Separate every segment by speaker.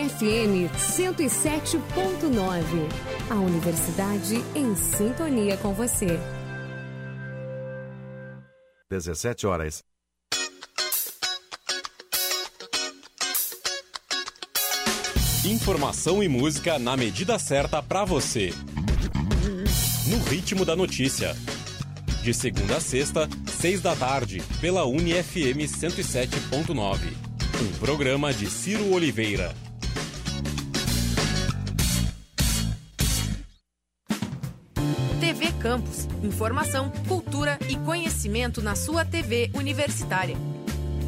Speaker 1: UniFM 107.9. A universidade em sintonia com você.
Speaker 2: 17 horas.
Speaker 3: Informação e música na medida certa para você. No ritmo da notícia. De segunda a sexta, seis da tarde, pela UniFM 107.9. Um programa de Ciro Oliveira.
Speaker 4: Campus. Informação, cultura e conhecimento na sua TV universitária.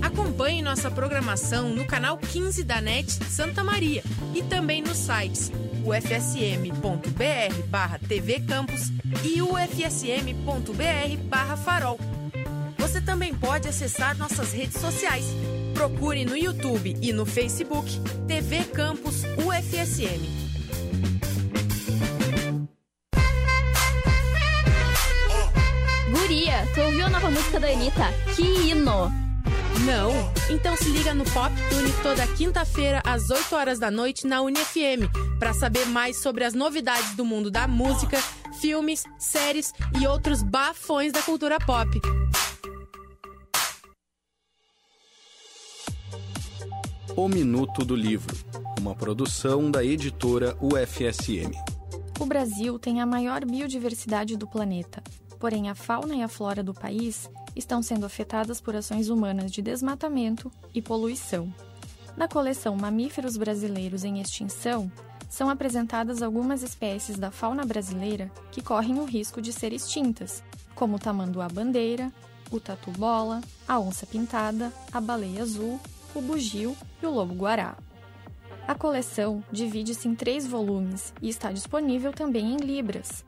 Speaker 4: Acompanhe nossa programação no canal 15 da NET Santa Maria e também nos sites ufsm.br barra e ufsm.br barra Farol. Você também pode acessar nossas redes sociais. Procure no YouTube e no Facebook TV Campus UFSM.
Speaker 5: Tu ouviu a nova música da Anitta? Que hino!
Speaker 4: Não? Então se liga no Pop Tune toda quinta-feira às 8 horas da noite na UniFM para saber mais sobre as novidades do mundo da música, filmes, séries e outros bafões da cultura pop.
Speaker 6: O Minuto do Livro, uma produção da editora UFSM.
Speaker 7: O Brasil tem a maior biodiversidade do planeta, porém a fauna e a flora do país estão sendo afetadas por ações humanas de desmatamento e poluição. Na coleção Mamíferos Brasileiros em Extinção, são apresentadas algumas espécies da fauna brasileira que correm o risco de ser extintas, como o tamanduá-bandeira, o tatu-bola, a onça-pintada, a baleia azul, o bugio e o lobo-guará. A coleção divide-se em três volumes e está disponível também em Libras.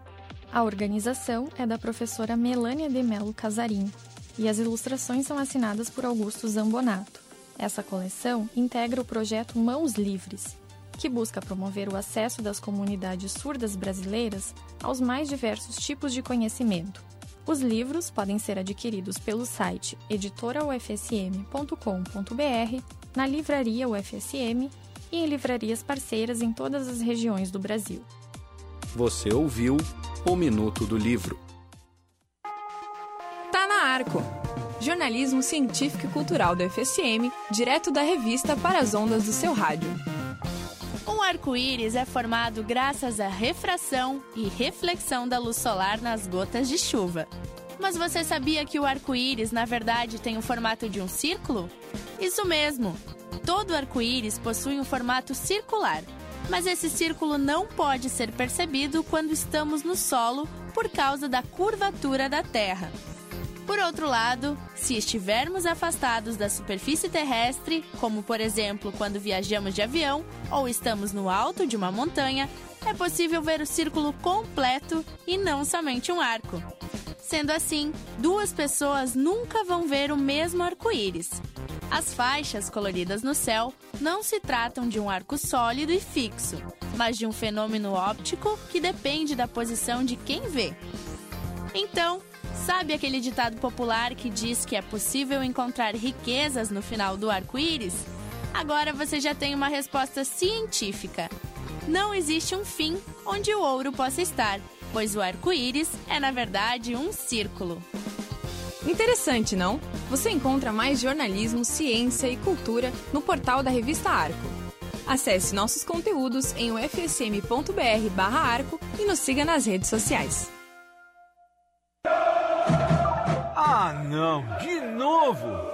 Speaker 7: A organização é da professora Melânia de Melo Casarim e as ilustrações são assinadas por Augusto Zambonato. Essa coleção integra o projeto Mãos Livres, que busca promover o acesso das comunidades surdas brasileiras aos mais diversos tipos de conhecimento. Os livros podem ser adquiridos pelo site editoraufsm.com.br, na livraria UFSM e em livrarias parceiras em todas as regiões do Brasil.
Speaker 6: Você ouviu o Minuto do Livro.
Speaker 8: Tá na Arco. Jornalismo científico e cultural da UFSM, direto da revista para as ondas do seu rádio.
Speaker 9: Um arco-íris é formado graças à refração e reflexão da luz solar nas gotas de chuva. Mas você sabia que o arco-íris, na verdade, tem o formato de um círculo? Isso mesmo! Todo arco-íris possui um formato circular, mas esse círculo não pode ser percebido quando estamos no solo por causa da curvatura da Terra. Por outro lado, se estivermos afastados da superfície terrestre, como por exemplo quando viajamos de avião ou estamos no alto de uma montanha, é possível ver o círculo completo e não somente um arco. Sendo assim, duas pessoas nunca vão ver o mesmo arco-íris. As faixas coloridas no céu não se tratam de um arco sólido e fixo, mas de um fenômeno óptico que depende da posição de quem vê. Então, Sabe aquele ditado popular que diz que é possível encontrar riquezas no final do arco-íris? Agora você já tem uma resposta científica. Não existe um fim onde o ouro possa estar, pois o arco-íris é, na verdade, um círculo.
Speaker 8: Interessante, não? Você encontra mais jornalismo, ciência e cultura no portal da revista Arco. Acesse nossos conteúdos em ufsm.br/arco e nos siga nas redes sociais.
Speaker 10: Ah, não, de novo!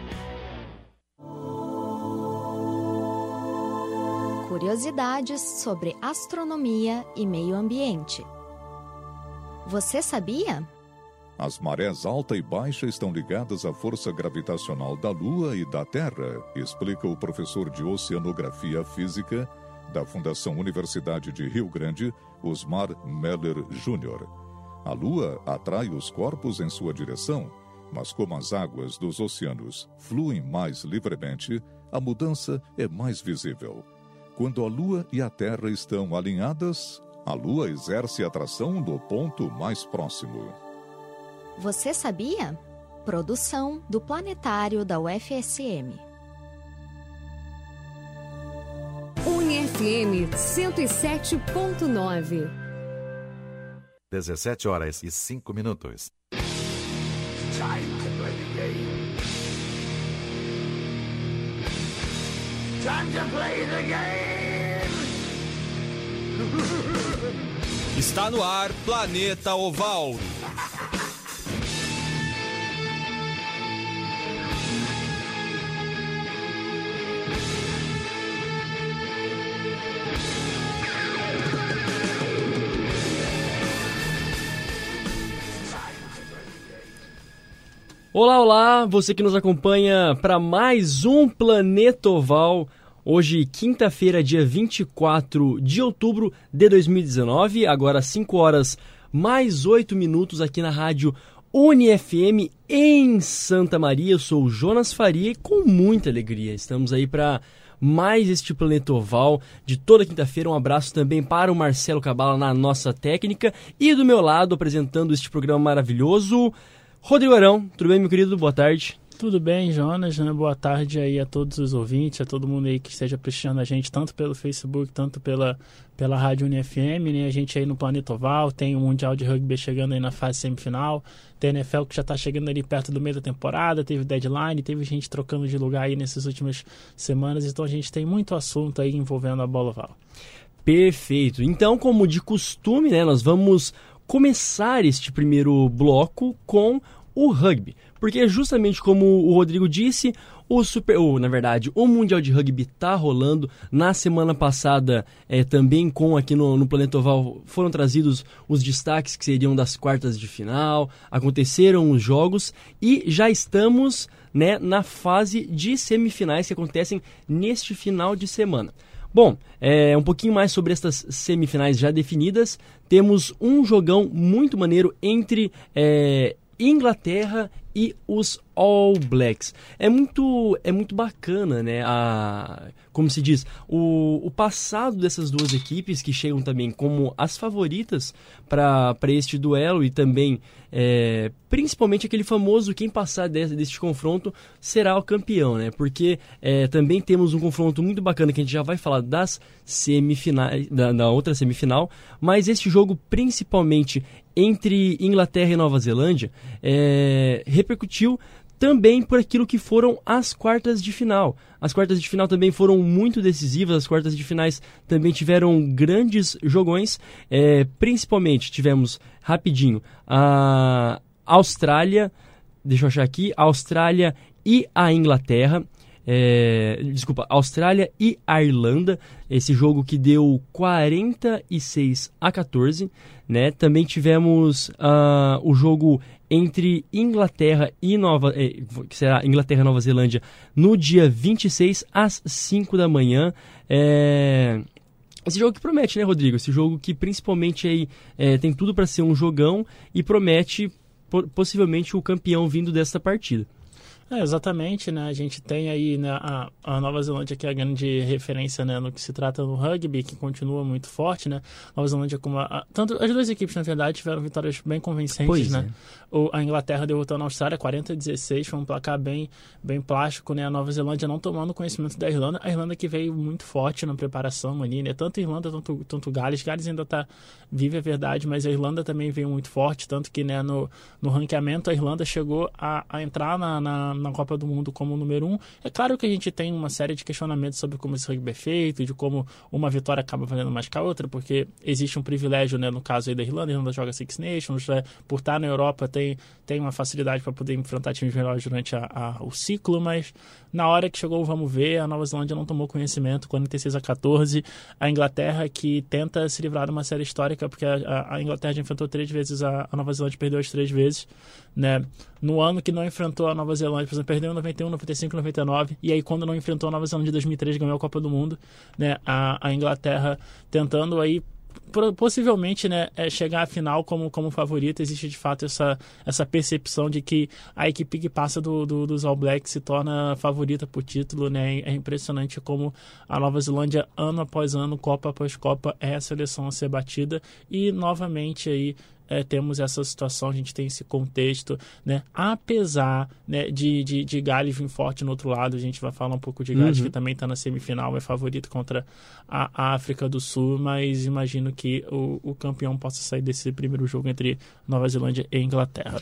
Speaker 11: Curiosidades sobre astronomia e meio ambiente. Você sabia?
Speaker 12: As marés alta e baixa estão ligadas à força gravitacional da Lua e da Terra, explica o professor de Oceanografia Física da Fundação Universidade de Rio Grande, Osmar Meller Jr. A Lua atrai os corpos em sua direção, mas como as águas dos oceanos fluem mais livremente, a mudança é mais visível. Quando a Lua e a Terra estão alinhadas, a Lua exerce atração no ponto mais próximo.
Speaker 11: Você sabia? Produção do Planetário da UFSM.
Speaker 1: UniFM 107.9.
Speaker 2: 17 horas e 5 minutos.
Speaker 13: Time to play the game.
Speaker 3: Está no ar Planeta Oval.
Speaker 14: Olá, olá, você que nos acompanha para mais um Planeta Oval. Hoje, quinta-feira, dia 24 de outubro de 2019, agora 5 horas mais 8 minutos aqui na rádio UniFM em Santa Maria. Eu sou o Jonas Faria e com muita alegria estamos aí para mais este Planeta Oval de toda quinta-feira. Um abraço também para o Marcelo Cabala na nossa técnica e do meu lado apresentando este programa maravilhoso. Rodrigo Arão, tudo bem, meu querido? Boa tarde.
Speaker 15: Tudo bem, Jonas, né? Boa tarde aí a todos os ouvintes, a todo mundo aí que esteja prestigiando a gente, tanto pelo Facebook, tanto pela, pela Rádio UniFM, né? A gente aí no Planeta Oval, tem o Mundial de Rugby chegando aí na fase semifinal, tem a NFL que já está chegando ali perto do meio da temporada, teve deadline, teve gente trocando de lugar aí nessas últimas semanas, então a gente tem muito assunto aí envolvendo a bola oval.
Speaker 14: Perfeito. Então, como de costume, né, nós vamos começar este primeiro bloco com o rugby. Porque justamente como o Rodrigo disse, o Super, ou, na verdade, o Mundial de Rugby está rolando. Na semana passada, é, também com aqui no, no Planeta Oval, foram trazidos os destaques que seriam das quartas de final, aconteceram os jogos e já estamos né, na fase de semifinais que acontecem neste final de semana. Bom, é, um pouquinho mais sobre estas semifinais já definidas. Temos um jogão muito maneiro entre é, Inglaterra e os All Blacks. É muito, é muito bacana, né? A, como se diz, o, o passado dessas duas equipes que chegam também como as favoritas para este duelo e também, é, principalmente aquele famoso quem passar desse, deste confronto será o campeão, né? Porque é, também temos um confronto muito bacana que a gente já vai falar das semifinais, da, da outra semifinal, mas este jogo principalmente entre Inglaterra e Nova Zelândia é, repercutiu também por aquilo que foram as quartas de final. As quartas de final também foram muito decisivas, as quartas de finais também tiveram grandes jogões, é, principalmente tivemos, rapidinho, a Austrália, deixa eu achar aqui, a Austrália e a Inglaterra, é, desculpa, Austrália e Irlanda, esse jogo que deu 46 a 14, né? Também tivemos uh, o jogo entre Inglaterra e Nova, eh, que será Inglaterra e Nova Zelândia no dia 26 às 5 da manhã. É... Esse jogo que promete, né, Rodrigo? Esse jogo que principalmente aí é, tem tudo para ser um jogão e promete possivelmente o campeão vindo desta partida.
Speaker 15: É, exatamente, né? A gente tem aí né, a, a, Nova Zelândia que é a grande referência né, no que se trata no rugby, que continua muito forte, né? Nova Zelândia como a, a, tanto as duas equipes na verdade tiveram vitórias bem convincentes, pois né? É. O, a Inglaterra derrotando a Austrália 40 a 16, foi um placar bem bem plástico, né? A Nova Zelândia não tomando conhecimento da Irlanda, a Irlanda que veio muito forte na preparação ali, né? Tanto a Irlanda tanto tanto Gales, Gales ainda está vive é verdade, mas a Irlanda também veio muito forte, tanto que né no no ranqueamento a Irlanda chegou a, a entrar na, na na Copa do Mundo como número um. É claro que a gente tem uma série de questionamentos sobre como esse rugby é feito, de como uma vitória acaba valendo mais que a outra, porque existe um privilégio, né, no caso aí da Irlanda, a Irlanda joga Six Nations, né, por estar na Europa tem, tem uma facilidade para poder enfrentar times melhores durante a, a, o ciclo, mas na hora que chegou vamos ver, a Nova Zelândia não tomou conhecimento, 46 a 14, a Inglaterra que tenta se livrar de uma série histórica, porque a, a Inglaterra já enfrentou três vezes a, a Nova Zelândia perdeu as três vezes, né, no ano que não enfrentou a Nova Zelândia por exemplo, perdeu em 91, 95, 99, e aí quando não enfrentou a Nova Zelândia em 2003, ganhou a Copa do Mundo, né? A, a Inglaterra tentando aí possivelmente né, é chegar à final como, como favorita, existe de fato essa, essa percepção de que a equipe que passa do, do, dos All Blacks se torna favorita por título. Né? É impressionante como a Nova Zelândia, ano após ano, Copa após Copa, é a seleção a ser batida. E novamente aí é, temos essa situação, a gente tem esse contexto, né? Apesar né, de, de, de Gales vir forte no outro lado, a gente vai falar um pouco de Gales, uhum. que também está na semifinal, é favorito contra a, África do Sul, mas imagino que o, o campeão possa sair desse primeiro jogo entre Nova Zelândia e Inglaterra.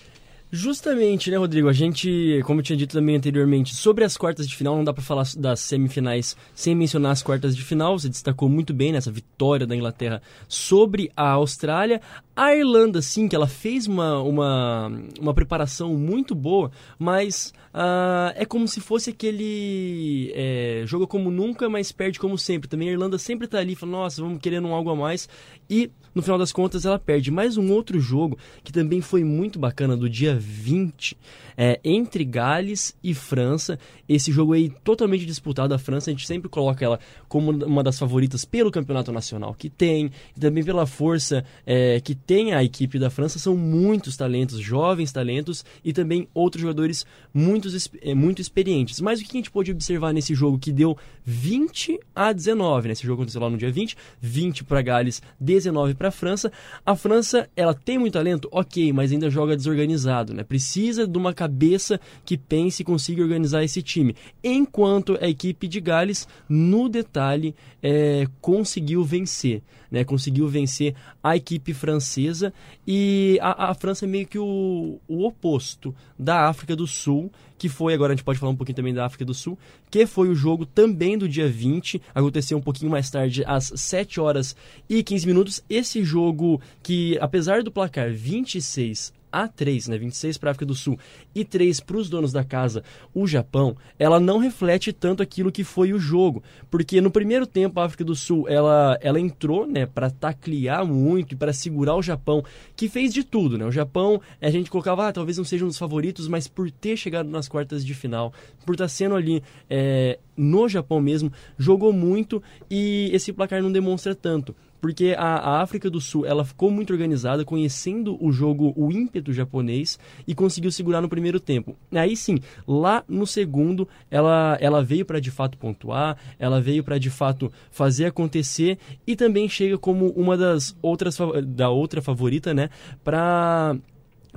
Speaker 14: Justamente, né, Rodrigo? A gente, como eu tinha dito também anteriormente, sobre as quartas de final, não dá para falar das semifinais sem mencionar as quartas de final. Você destacou muito bem nessa vitória da Inglaterra sobre a Austrália. A Irlanda, sim, que ela fez uma, uma, uma preparação muito boa, mas uh, é como se fosse aquele é, jogo como nunca, mas perde como sempre. Também a Irlanda sempre tá ali, falando, nossa, vamos querendo um algo a mais. E, no final das contas, ela perde. Mais um outro jogo que também foi muito bacana, do dia 20, é, entre Gales e França. Esse jogo aí totalmente disputado. A França, a gente sempre coloca ela como uma das favoritas pelo campeonato nacional que tem, e também pela força é, que tem a equipe da França. São muitos talentos, jovens talentos e também outros jogadores muito, é, muito experientes. Mas o que a gente pode observar nesse jogo que deu 20 a 19, né? Esse jogo aconteceu lá no dia 20, 20 para Gales, 19 para França. A França, ela tem muito talento, ok, mas ainda joga desorganizado, né? Precisa de uma cabeça que pense e consiga organizar esse time. Enquanto a equipe de Gales, no detalhe, é, conseguiu vencer. Né, conseguiu vencer a equipe francesa e a, a França é meio que o, o oposto da África do Sul, que foi, agora a gente pode falar um pouquinho também da África do Sul, que foi o jogo também do dia 20, aconteceu um pouquinho mais tarde, às 7 horas e 15 minutos. Esse jogo que, apesar do placar 26 a 3, né, 26 para a África do Sul. E 3 para os donos da casa, o Japão, ela não reflete tanto aquilo que foi o jogo, porque no primeiro tempo a África do Sul, ela, ela entrou, né, para taclear muito e para segurar o Japão, que fez de tudo, né? O Japão, a gente colocava, ah, talvez não seja um dos favoritos, mas por ter chegado nas quartas de final, por estar tá sendo ali é, no Japão mesmo, jogou muito e esse placar não demonstra tanto porque a, a, África do Sul ela ficou muito organizada, conhecendo o jogo, o ímpeto japonês e conseguiu segurar no primeiro tempo. Aí sim, lá no segundo ela, ela veio para de fato pontuar, ela veio para de fato fazer acontecer e também chega como uma das outras da outra favorita, né, para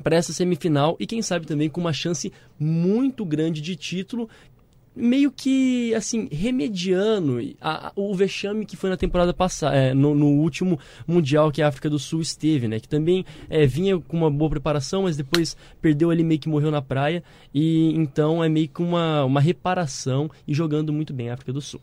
Speaker 14: para essa semifinal e quem sabe também com uma chance muito grande de título meio que, assim, remediando a, a, o vexame que foi na temporada passada, é, no, no, último Mundial que a África do Sul esteve, né? Que também é, vinha com uma boa preparação, mas depois perdeu ali, meio que morreu na praia. E então é meio que uma, uma reparação e jogando muito bem a África do Sul.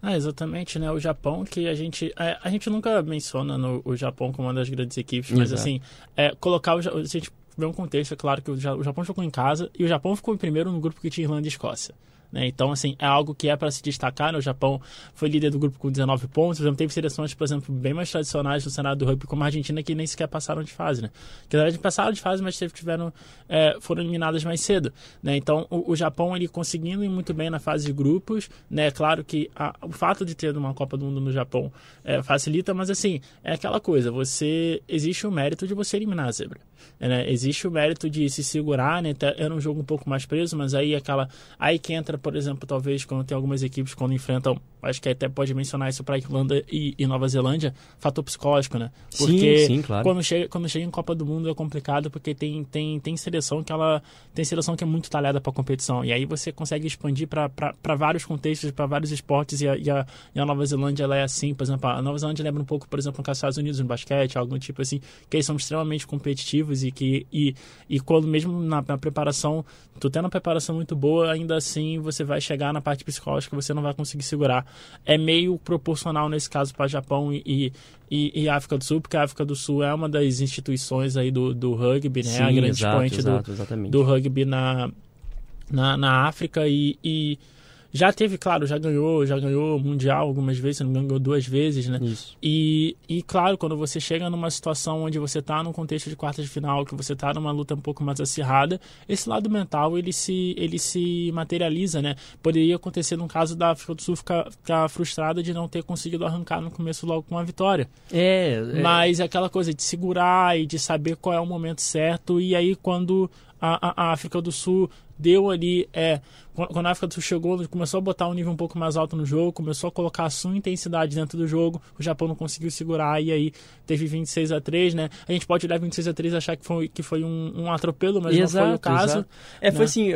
Speaker 15: Ah, exatamente, né? O Japão, que a gente. É, a gente nunca menciona no, o Japão como uma das grandes equipes, mas
Speaker 14: Exato.
Speaker 15: assim, é, colocar o. Se a gente vê um contexto, é claro que o, o Japão jogou em casa e o Japão ficou em primeiro no grupo que tinha Irlanda e Escócia. Né? Então, assim, é algo que é para se destacar. Né? O Japão foi líder do grupo com 19 pontos. Exemplo, teve seleções, por exemplo, bem mais tradicionais no cenário do rugby, como a Argentina, que nem sequer passaram de fase. Né? Que na verdade passaram de fase, mas tiveram, é, foram eliminadas mais cedo. Né? Então, o, o, Japão, ele conseguindo ir muito bem na fase de grupos. Né? Claro que a, o fato de ter uma Copa do Mundo no Japão é, facilita, mas assim, é aquela coisa: você existe o mérito de você eliminar a zebra. Né? Existe o mérito de se segurar, né? Era um jogo um pouco mais preso, mas aí aquela. Aí que entra, por exemplo, talvez quando tem algumas equipes quando enfrentam acho que até pode mencionar isso para Irlanda e, e, Nova Zelândia, fator psicológico, né? Porque
Speaker 14: sim, sim, claro.
Speaker 15: quando chega quando chega em Copa do Mundo é complicado porque tem tem, tem seleção que ela tem seleção que é muito talhada para competição e aí você consegue expandir para vários contextos, para vários esportes e a, e a, e, a, Nova Zelândia ela é assim, por exemplo, a Nova Zelândia lembra um pouco, por exemplo, com os Estados Unidos no basquete, algum tipo assim, que eles são extremamente competitivos e que e, e quando mesmo na, na preparação, tu tendo uma preparação muito boa, ainda assim você vai chegar na parte psicológica, você não vai conseguir segurar é meio proporcional nesse caso para Japão e, e, e, África do Sul, porque a África do Sul é uma das instituições aí do, do rugby, né?
Speaker 14: Sim,
Speaker 15: a grande
Speaker 14: exato,
Speaker 15: expoente
Speaker 14: exato,
Speaker 15: do, do rugby na, na, na África e, e já teve, claro, já ganhou, já ganhou mundial algumas vezes, não ganhou duas vezes, né?
Speaker 14: Isso.
Speaker 15: E, e claro, quando você chega numa situação onde você está num contexto de quartas de final, que você está numa luta um pouco mais acirrada, esse lado mental ele se ele se materializa, né? Poderia acontecer no caso da África do Sul ficar, ficar frustrada de não ter conseguido arrancar no começo logo com uma vitória.
Speaker 14: É, é.
Speaker 15: Mas é aquela coisa de segurar e de saber qual é o momento certo e aí quando a, a, a África do Sul deu ali é quando a África do Sul chegou, começou a botar um nível um pouco mais alto no jogo, começou a colocar a sua intensidade dentro do jogo, o Japão não conseguiu segurar e aí teve 26 a 3, né? A gente pode olhar 26 a 3 e achar que foi, que foi um, um atropelo, mas exato, não foi o caso. Exato.
Speaker 14: É, né? foi assim,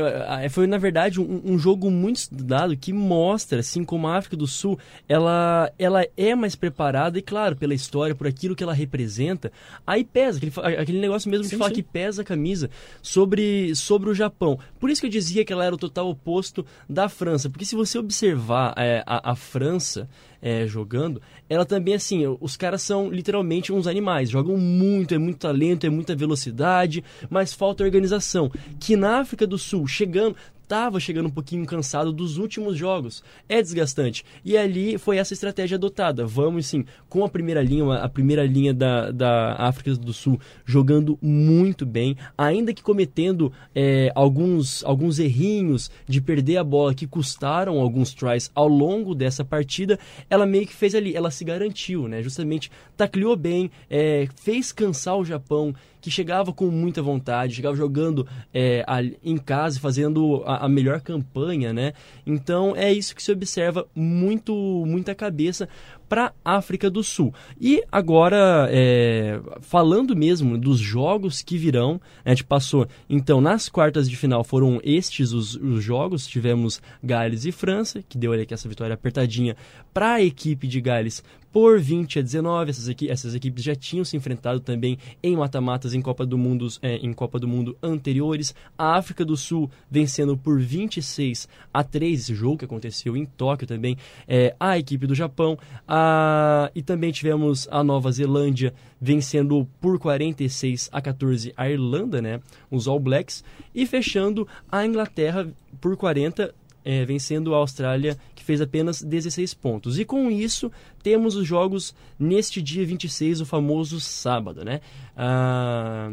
Speaker 14: foi na verdade um, um, jogo muito estudado que mostra, assim, como a África do Sul, ela, ela é mais preparada e, claro, pela história, por aquilo que ela representa, aí pesa, aquele, aquele negócio mesmo sim, de falar sim. que pesa a camisa sobre, sobre o Japão. Por isso que eu dizia que ela era o total oposto da França. Porque se você observar é, a, a, França é, jogando, ela também, assim, os caras são literalmente uns animais. Jogam muito, é muito talento, é muita velocidade, mas falta organização. Que na África do Sul, chegando, estava chegando um pouquinho cansado dos últimos jogos. É desgastante. E ali foi essa estratégia adotada. Vamos, sim, com a primeira linha, a primeira linha da, da África do Sul jogando muito bem, ainda que cometendo é, alguns, alguns errinhos de perder a bola que custaram alguns tries ao longo dessa partida, ela meio que fez ali, ela se garantiu, né? Justamente tacleou bem, é, fez cansar o Japão que chegava com muita vontade, chegava jogando é, em casa, fazendo a, a, melhor campanha, né? Então é isso que se observa muito, muita cabeça para África do Sul. E agora, é, falando mesmo dos jogos que virão, a gente passou, então, nas quartas de final foram estes os, os jogos, tivemos Gales e França, que deu ali essa vitória apertadinha para a equipe de Gales por 20 a 19. Essas, equi essas equipes já tinham se enfrentado também em mata-matas em Copa do Mundo é, em Copa do Mundo anteriores. A África do Sul vencendo por 26 a 3 esse jogo que aconteceu em Tóquio também. É, a equipe do Japão a, e também tivemos a Nova Zelândia vencendo por 46 a 14 a Irlanda, né? Os All Blacks e fechando a Inglaterra por 40 é, vencendo a Austrália, que fez apenas 16 pontos. E com isso, temos os jogos neste dia 26, o famoso sábado, né? Ah,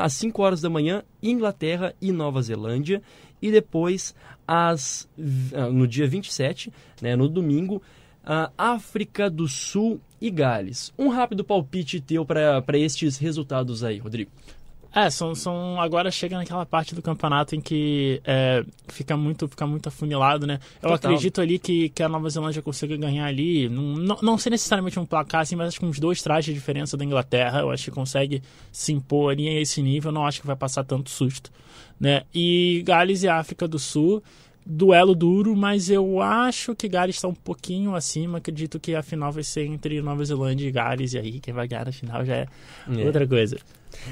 Speaker 14: às 5 horas da manhã, Inglaterra e Nova Zelândia. E depois, às, ah, no dia 27, né, no domingo, a África do Sul e Gales. Um rápido palpite teu para estes resultados aí, Rodrigo.
Speaker 15: É, são, são agora chega naquela parte do campeonato em que é, fica muito fica muito afunilado, né? Eu Total. acredito ali que, que a Nova Zelândia consiga ganhar ali, não, não, não sei necessariamente um placar assim, mas acho que uns dois trajes de diferença da Inglaterra, eu acho que consegue se impor ali a esse nível, não acho que vai passar tanto susto, né? E Gales e África do Sul, duelo duro, mas eu acho que Gales está um pouquinho acima. Acredito que a final vai ser entre Nova Zelândia e Gales, e aí quem vai ganhar na final já é, é. outra coisa.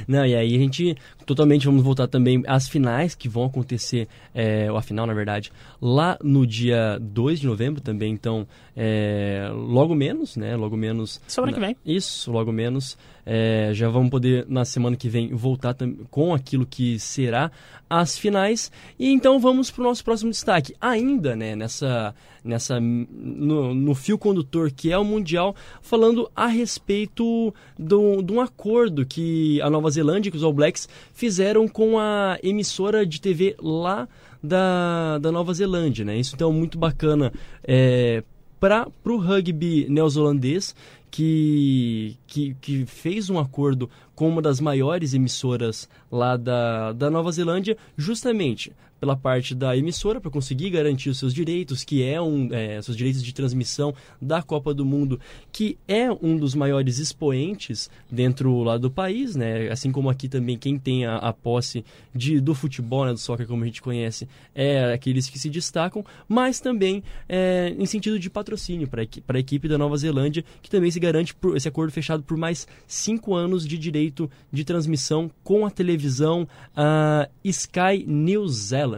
Speaker 14: Não, e aí a gente totalmente vamos voltar também às finais que vão acontecer, é, ou a final na verdade, lá no dia 2 de novembro também, então é, logo menos, né? Logo menos.
Speaker 15: Semana que vem.
Speaker 14: Isso, logo menos. É, já vamos poder na semana que vem voltar com aquilo que será as finais. E então vamos para o nosso próximo destaque. Ainda, né, nessa nessa no, no, fio condutor que é o mundial, falando a respeito de um acordo que a Nova Zelândia, que os All Blacks fizeram com a emissora de TV lá da, da Nova Zelândia, né? Isso então é muito bacana é, para o rugby neozelandês que, que, que, fez um acordo com uma das maiores emissoras lá da, da Nova Zelândia, justamente pela parte da emissora para conseguir garantir os seus direitos, que é um é, seus direitos de transmissão da Copa do Mundo, que é um dos maiores expoentes dentro lá do país, né? Assim como aqui também quem tem a, a posse de, do futebol, né, do soccer como a gente conhece, é aqueles que se destacam, mas também é, em sentido de patrocínio para a equipe da Nova Zelândia, que também se garante por esse acordo fechado por mais cinco anos de direito de transmissão com a televisão uh, Sky New Zealand.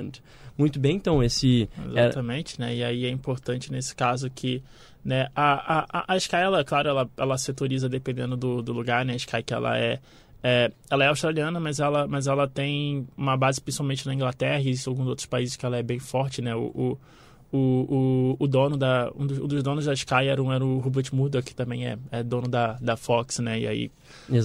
Speaker 14: Muito bem, então esse...
Speaker 15: Exatamente, né? E aí é importante nesse caso que né, a, a, a Sky, ela, claro, ela, ela setoriza dependendo do, do lugar, né? A Sky que ela é, é, ela é australiana, mas ela, mas ela tem uma base principalmente na Inglaterra e em alguns outros países que ela é bem forte, né? O, o, o, o, o dono da. Um dos, um dos, donos da Sky era, um, era o Rupert Murdoch, que também é, é dono da, da Fox, né? E aí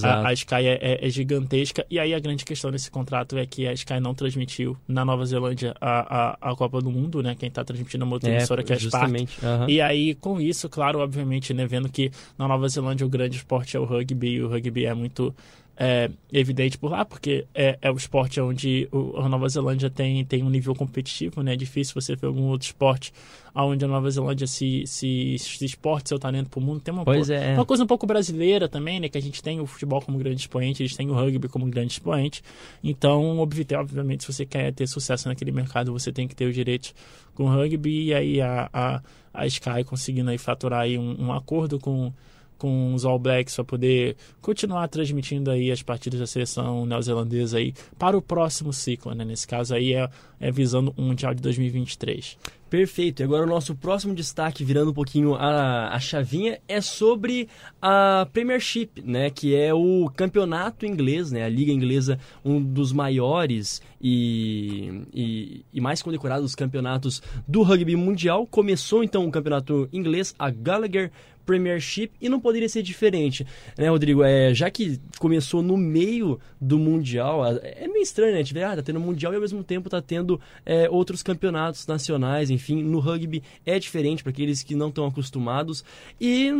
Speaker 15: a, a, Sky é, é, é, gigantesca. E aí a grande questão desse contrato é que a Sky não transmitiu na Nova Zelândia a, a, a Copa do Mundo, né? Quem está transmitindo é uma outra emissora que é a Spark. Uhum. E aí, com isso, claro, obviamente, né? Vendo que na Nova Zelândia o grande esporte é o rugby, e o rugby é muito é, evidente por lá, porque é, é o esporte onde o, a Nova Zelândia tem, tem um nível competitivo, né? É difícil você ver algum outro esporte onde a Nova Zelândia se, se, se exporte seu talento para o mundo. Tem uma,
Speaker 14: pois é.
Speaker 15: uma coisa um pouco brasileira também, né? Que a gente tem o futebol como grande expoente, eles têm o rugby como grande expoente. Então, obviamente, se você quer ter sucesso naquele mercado, você tem que ter os direitos com o rugby. E aí a, a, a Sky conseguindo aí faturar aí um, um acordo com com os All Blacks para poder continuar transmitindo aí as partidas da seleção neozelandesa aí para o próximo ciclo, né? Nesse caso aí é, é visando o Mundial de 2023.
Speaker 14: Perfeito. E agora o nosso próximo destaque, virando um pouquinho a, a chavinha, é sobre a Premiership, né? Que é o campeonato inglês, né? A liga inglesa, um dos maiores e, e, e mais condecorados campeonatos do rugby mundial. Começou então o campeonato inglês, a Gallagher Premiership e não poderia ser diferente, né, Rodrigo? É, já que começou no meio do Mundial, é meio estranho, né? A gente vê, ah, tá tendo Mundial e ao mesmo tempo tá tendo é, outros campeonatos nacionais, enfim, no rugby é diferente para aqueles que não estão acostumados e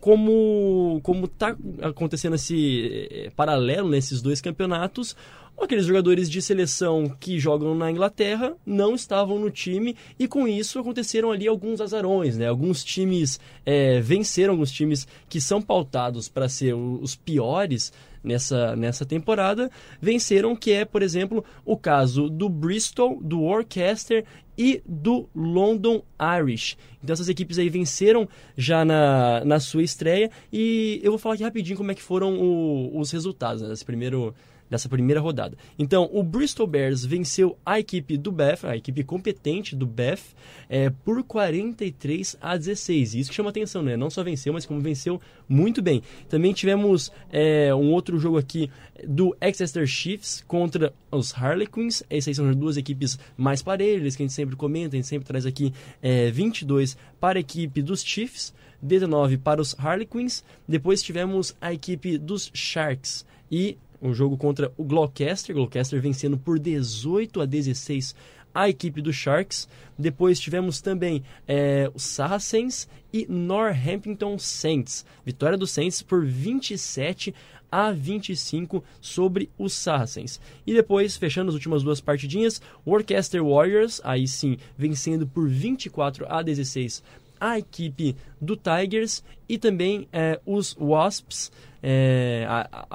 Speaker 14: como como tá acontecendo esse é, paralelo nesses dois campeonatos, aqueles jogadores de seleção que jogam na Inglaterra não estavam no time e com isso aconteceram ali alguns azarões, né? Alguns times é, venceram alguns times que são pautados para ser os piores nessa, nessa temporada, venceram, que é, por exemplo, o caso do Bristol, do Worcester e do London Irish. Então essas equipes aí venceram já na, na sua estreia e eu vou falar aqui rapidinho como é que foram o, os resultados né, desse primeiro dessa primeira rodada. Então, o Bristol Bears venceu a equipe do Beth, a equipe competente do Beth, é, por 43 a 16. Isso que chama atenção, né? Não só venceu, mas como venceu muito bem. Também tivemos é, um outro jogo aqui do Exeter Chiefs contra os Harlequins. Essas são as duas equipes mais parelhas que a gente sempre comenta, a gente sempre traz aqui é, 22 para a equipe dos Chiefs. 19 para os Harlequins. Depois tivemos a equipe dos Sharks e um jogo contra o Gloucester, Gloucester vencendo por 18 a 16 a equipe do Sharks. Depois tivemos também é, os Saracens e Northampton Saints. Vitória do Saints por 27 a 25 sobre os Saracens. E depois, fechando as últimas duas partidinhas, Worcester Warriors, aí sim, vencendo por 24 a 16 a equipe do Tigers e também é, os Wasps, é,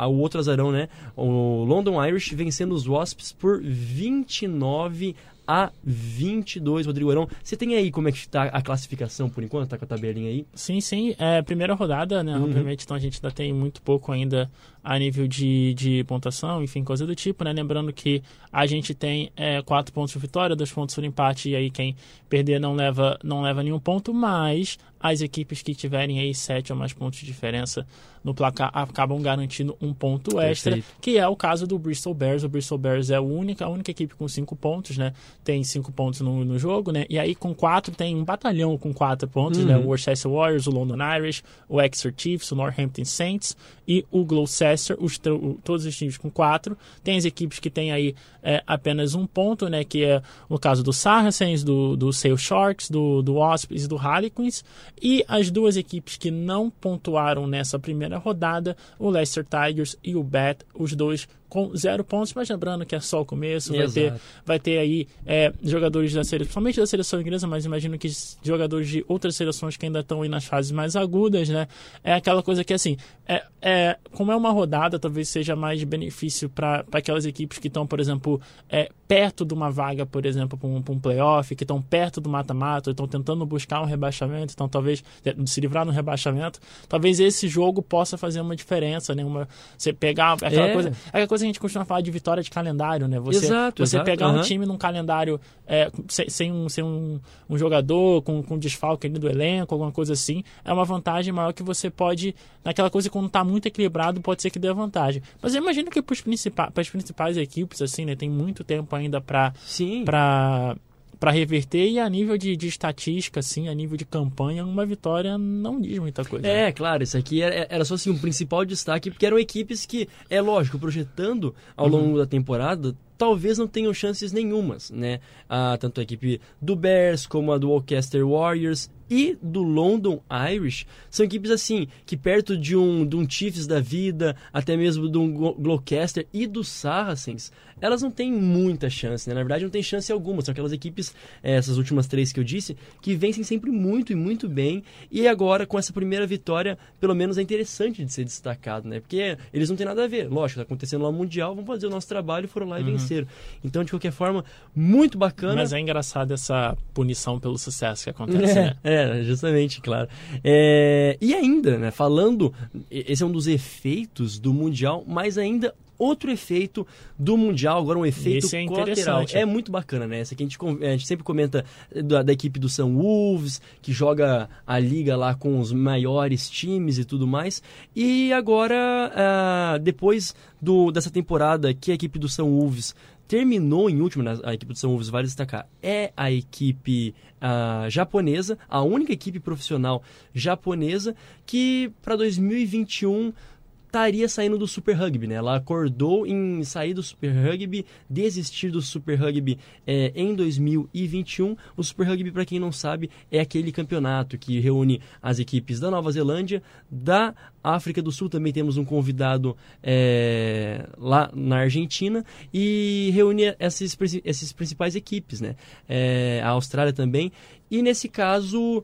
Speaker 14: outro azarão, né? O London Irish vencendo os Wasps por 29 a 22, Rodrigo Arão. Você tem aí como é que está a classificação por enquanto? Tá com a tabelinha aí?
Speaker 15: Sim, sim. É, primeira rodada, né? Uhum. Obviamente, então a gente ainda tem muito pouco ainda a nível de, de pontuação, enfim, coisa do tipo, né? Lembrando que a gente tem é, quatro pontos de vitória, dois pontos por empate, e aí quem perder não leva, não leva nenhum ponto, mas as equipes que tiverem aí sete ou mais pontos de diferença no placar acabam garantindo um ponto extra, Perfeito. que é o caso do Bristol Bears. O Bristol Bears é a única, a única equipe com cinco pontos, né? Tem cinco pontos no, no jogo, né? E aí com quatro tem um batalhão com quatro pontos, né? uhum. né? O Worcester Warriors, o London Irish, o Exeter Chiefs, o Northampton Saints e o Gloucester, os, todos os times com quatro. Tem as equipes que têm aí é, apenas um ponto, né? Que é o caso do Saracens, do, do Sale Sharks, do, do Wasps e do Harlequins. E as duas equipes que não pontuaram nessa primeira rodada, o Leicester Tigers e o Bet, os dois com zero pontos, mas lembrando que é só o começo, vai ter, vai ter aí é, jogadores da seleção, principalmente da seleção inglesa, mas imagino que jogadores de outras seleções que ainda estão aí nas fases mais agudas, né? É aquela coisa que assim, é, é como é uma rodada, talvez seja mais benefício para aquelas equipes que estão, por exemplo, é, perto de uma vaga, por exemplo, para um, um playoff, que estão perto do mata-mata, estão tentando buscar um rebaixamento, então talvez se livrar no rebaixamento, talvez esse jogo possa fazer uma diferença, né? Uma, você pegar aquela é. coisa, aquela coisa coisa a gente costuma falar de vitória de calendário, né? Você,
Speaker 14: exato,
Speaker 15: você
Speaker 14: exato,
Speaker 15: pegar um time num calendário é, sem, sem, um, sem um, um jogador, com, com desfalque ali do elenco, alguma coisa assim, é uma vantagem maior que você pode. Naquela coisa quando tá muito equilibrado, pode ser que dê vantagem. Mas eu imagino que para as principais equipes, assim, né? Tem muito tempo ainda para.
Speaker 14: Sim.
Speaker 15: Pra, para reverter e a nível de, de estatística, assim, a nível de campanha, uma vitória não diz muita coisa.
Speaker 14: É,
Speaker 15: né?
Speaker 14: claro, isso aqui era, era só assim um principal destaque, porque eram equipes que, é lógico, projetando ao uhum. longo da temporada, talvez não tenham chances nenhumas, né? Ah, tanto a equipe do Bears como a do Worcester Warriors e do London Irish são equipes assim que perto de um, de um Chiefs da vida, até mesmo de um Gloucester e do Saracens, elas não têm muita chance, né? Na verdade, não tem chance alguma. São aquelas equipes, eh, essas últimas três que eu disse, que vencem sempre muito e muito bem. E agora, com essa primeira vitória, pelo menos é interessante de ser destacado, né? Porque eles não têm nada a ver. Lógico, tá acontecendo lá no Mundial, vamos fazer o nosso trabalho e foram lá e uhum. venceram. Então, de qualquer forma, muito bacana.
Speaker 15: Mas é engraçado essa punição pelo sucesso que acontece,
Speaker 14: é,
Speaker 15: né?
Speaker 14: É, justamente, claro. É, e ainda, né, falando, esse é um dos efeitos do Mundial, mas ainda outro efeito do Mundial, agora um efeito
Speaker 15: Esse é
Speaker 14: colateral. É muito bacana, né? Essa que a gente, a gente sempre comenta da, da, equipe do São Wolves, que joga a liga lá com os maiores times e tudo mais. E agora, uh, depois do, dessa temporada que a equipe do São Wolves terminou em último, né? a equipe do São Wolves, vale destacar, é a equipe uh, japonesa, a única equipe profissional japonesa que para 2021 estaria saindo do Super Rugby, né? Ela acordou em sair do Super Rugby, desistir do Super Rugby é, em 2021. O Super Rugby, para quem não sabe, é aquele campeonato que reúne as equipes da Nova Zelândia, da África do Sul, também temos um convidado é, lá na Argentina, e reúne essas, essas principais equipes, né? É, a Austrália também. E nesse caso,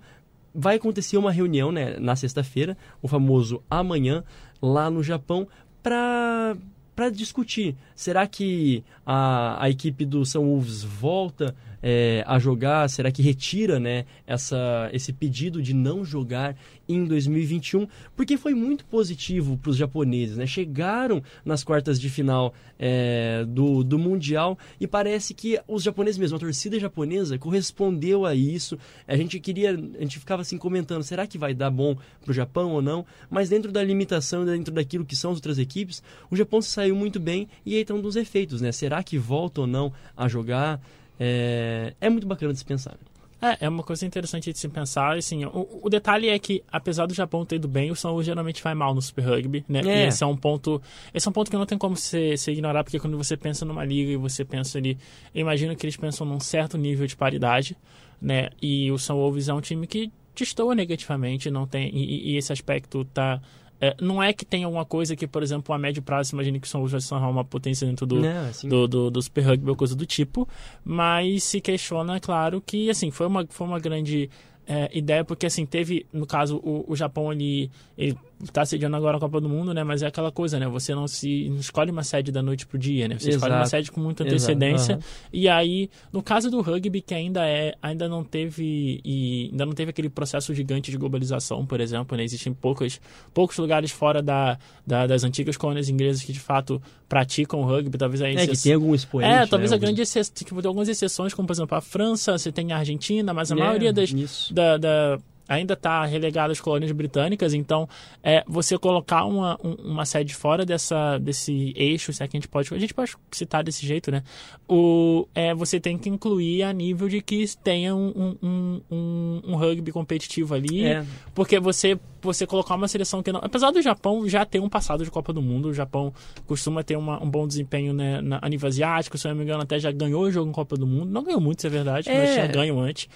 Speaker 14: vai acontecer uma reunião né, na sexta-feira, o famoso amanhã, lá no Japão para para discutir. Será que a, a equipe do São Wolves volta é, a jogar? Será que retira né, essa, esse pedido de não jogar em 2021? Porque foi muito positivo para os japoneses. Né? Chegaram nas quartas de final é, do, do Mundial e parece que os japoneses mesmo, a torcida japonesa, correspondeu a isso. A gente queria, a gente ficava assim comentando: será que vai dar bom para o Japão ou não? Mas dentro da limitação, dentro daquilo que são as outras equipes, o Japão se saiu muito bem e aí estão dos efeitos, né? Será que volta ou não a jogar? É, é muito bacana de se pensar.
Speaker 15: É, é uma coisa interessante de se pensar. Assim, o, o, detalhe é que, apesar do Japão ter ido bem, o São geralmente vai mal no Super Rugby, né? É. E esse é um ponto. Esse é um ponto que não tem como se, se ignorar, porque quando você pensa numa liga e você pensa ali. Eu imagino que eles pensam num certo nível de paridade, né? E o São Wolves é um time que destoa negativamente, não tem. E, e esse aspecto tá é, não é que tenha alguma coisa que, por exemplo, a médio prazo, imagine que São José são uma potência dentro do, não, assim... do, do, do, Super Rugby ou coisa do tipo, mas se questiona, claro, que assim, foi uma, foi uma grande é, ideia, porque assim, teve, no caso, o, o Japão ali, ele tá sediando agora a Copa do Mundo, né? Mas é aquela coisa, né? Você não se não escolhe uma sede da noite pro dia, né? Você Exato. escolhe uma sede com muita antecedência. Uhum. E aí, no caso do rugby, que ainda é, ainda não teve e ainda não teve aquele processo gigante de globalização, por exemplo, né? Existem poucos, poucos lugares fora da, da, das antigas colônias inglesas que de fato praticam o rugby, talvez aí
Speaker 14: É, que tem algum expoente.
Speaker 15: É, talvez né? a grande exceção, tipo, tem algumas exceções, como por exemplo a França, você tem a Argentina, mas a é, maioria das da, da ainda está relegado às colônias britânicas, então é, você colocar uma, uma sede fora dessa, desse eixo, se é que a gente pode, a gente pode citar desse jeito, né? O, é, você tem que incluir a nível de que tenha um, um, um, um rugby competitivo ali, é. porque você você colocar uma seleção que não. Apesar do Japão já ter um passado de Copa do Mundo, o Japão costuma ter uma, um bom desempenho né, na, a nível asiático, se eu não me engano, até já ganhou o jogo em Copa do Mundo. Não ganhou muito, isso é verdade, é. mas já ganhou antes.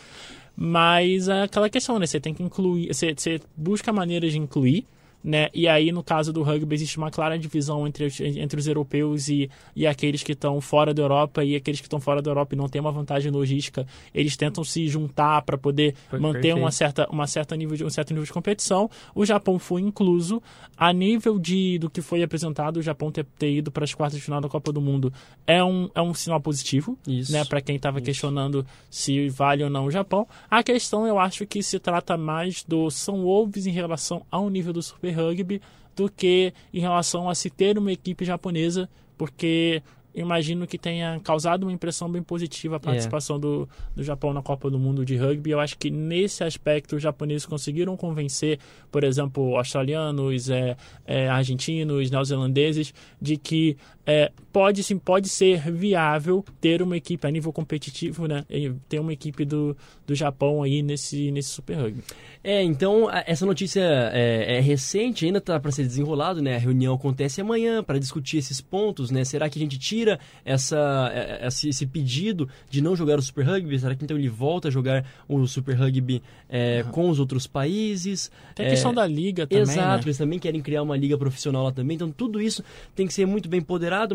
Speaker 15: Mas é aquela questão, né? Você tem que incluir, você, você busca maneiras de incluir né? E aí, no caso do rugby, existe uma clara divisão entre, entre os europeus e, e aqueles que estão fora da Europa, e aqueles que estão fora da Europa e não têm uma vantagem logística, eles tentam se juntar para poder foi manter uma certa, uma certa nível de, um certo nível de competição. O Japão foi incluso. A nível de, do que foi apresentado, o Japão ter, ter ido para as quartas de final da Copa do Mundo é um, é um sinal positivo, Isso. né? Para quem estava questionando se vale ou não o Japão. A questão, eu acho que se trata mais do São Wolves em relação ao nível do Super Rugby do que em relação a se ter uma equipe japonesa, porque imagino que tenha causado uma impressão bem positiva a participação é. do, do Japão na Copa do Mundo de Rugby. Eu acho que nesse aspecto os japoneses conseguiram convencer, por exemplo, australianos, é, é, argentinos, neozelandeses, de que é, pode sim pode ser viável ter uma equipe a nível competitivo, né? Ter uma equipe do, do Japão aí nesse, nesse Super Rugby.
Speaker 14: É, então essa notícia é, é recente, ainda está para ser desenrolado, né? A reunião acontece amanhã para discutir esses pontos, né? Será que a gente tira essa, é, esse, esse, pedido de não jogar o Super Rugby? Será que então ele volta a jogar o Super Rugby é, uhum. com os outros países?
Speaker 15: Tem a questão da liga também,
Speaker 14: Exato,
Speaker 15: né?
Speaker 14: eles também querem criar uma liga profissional lá também, então tudo isso tem que ser muito bem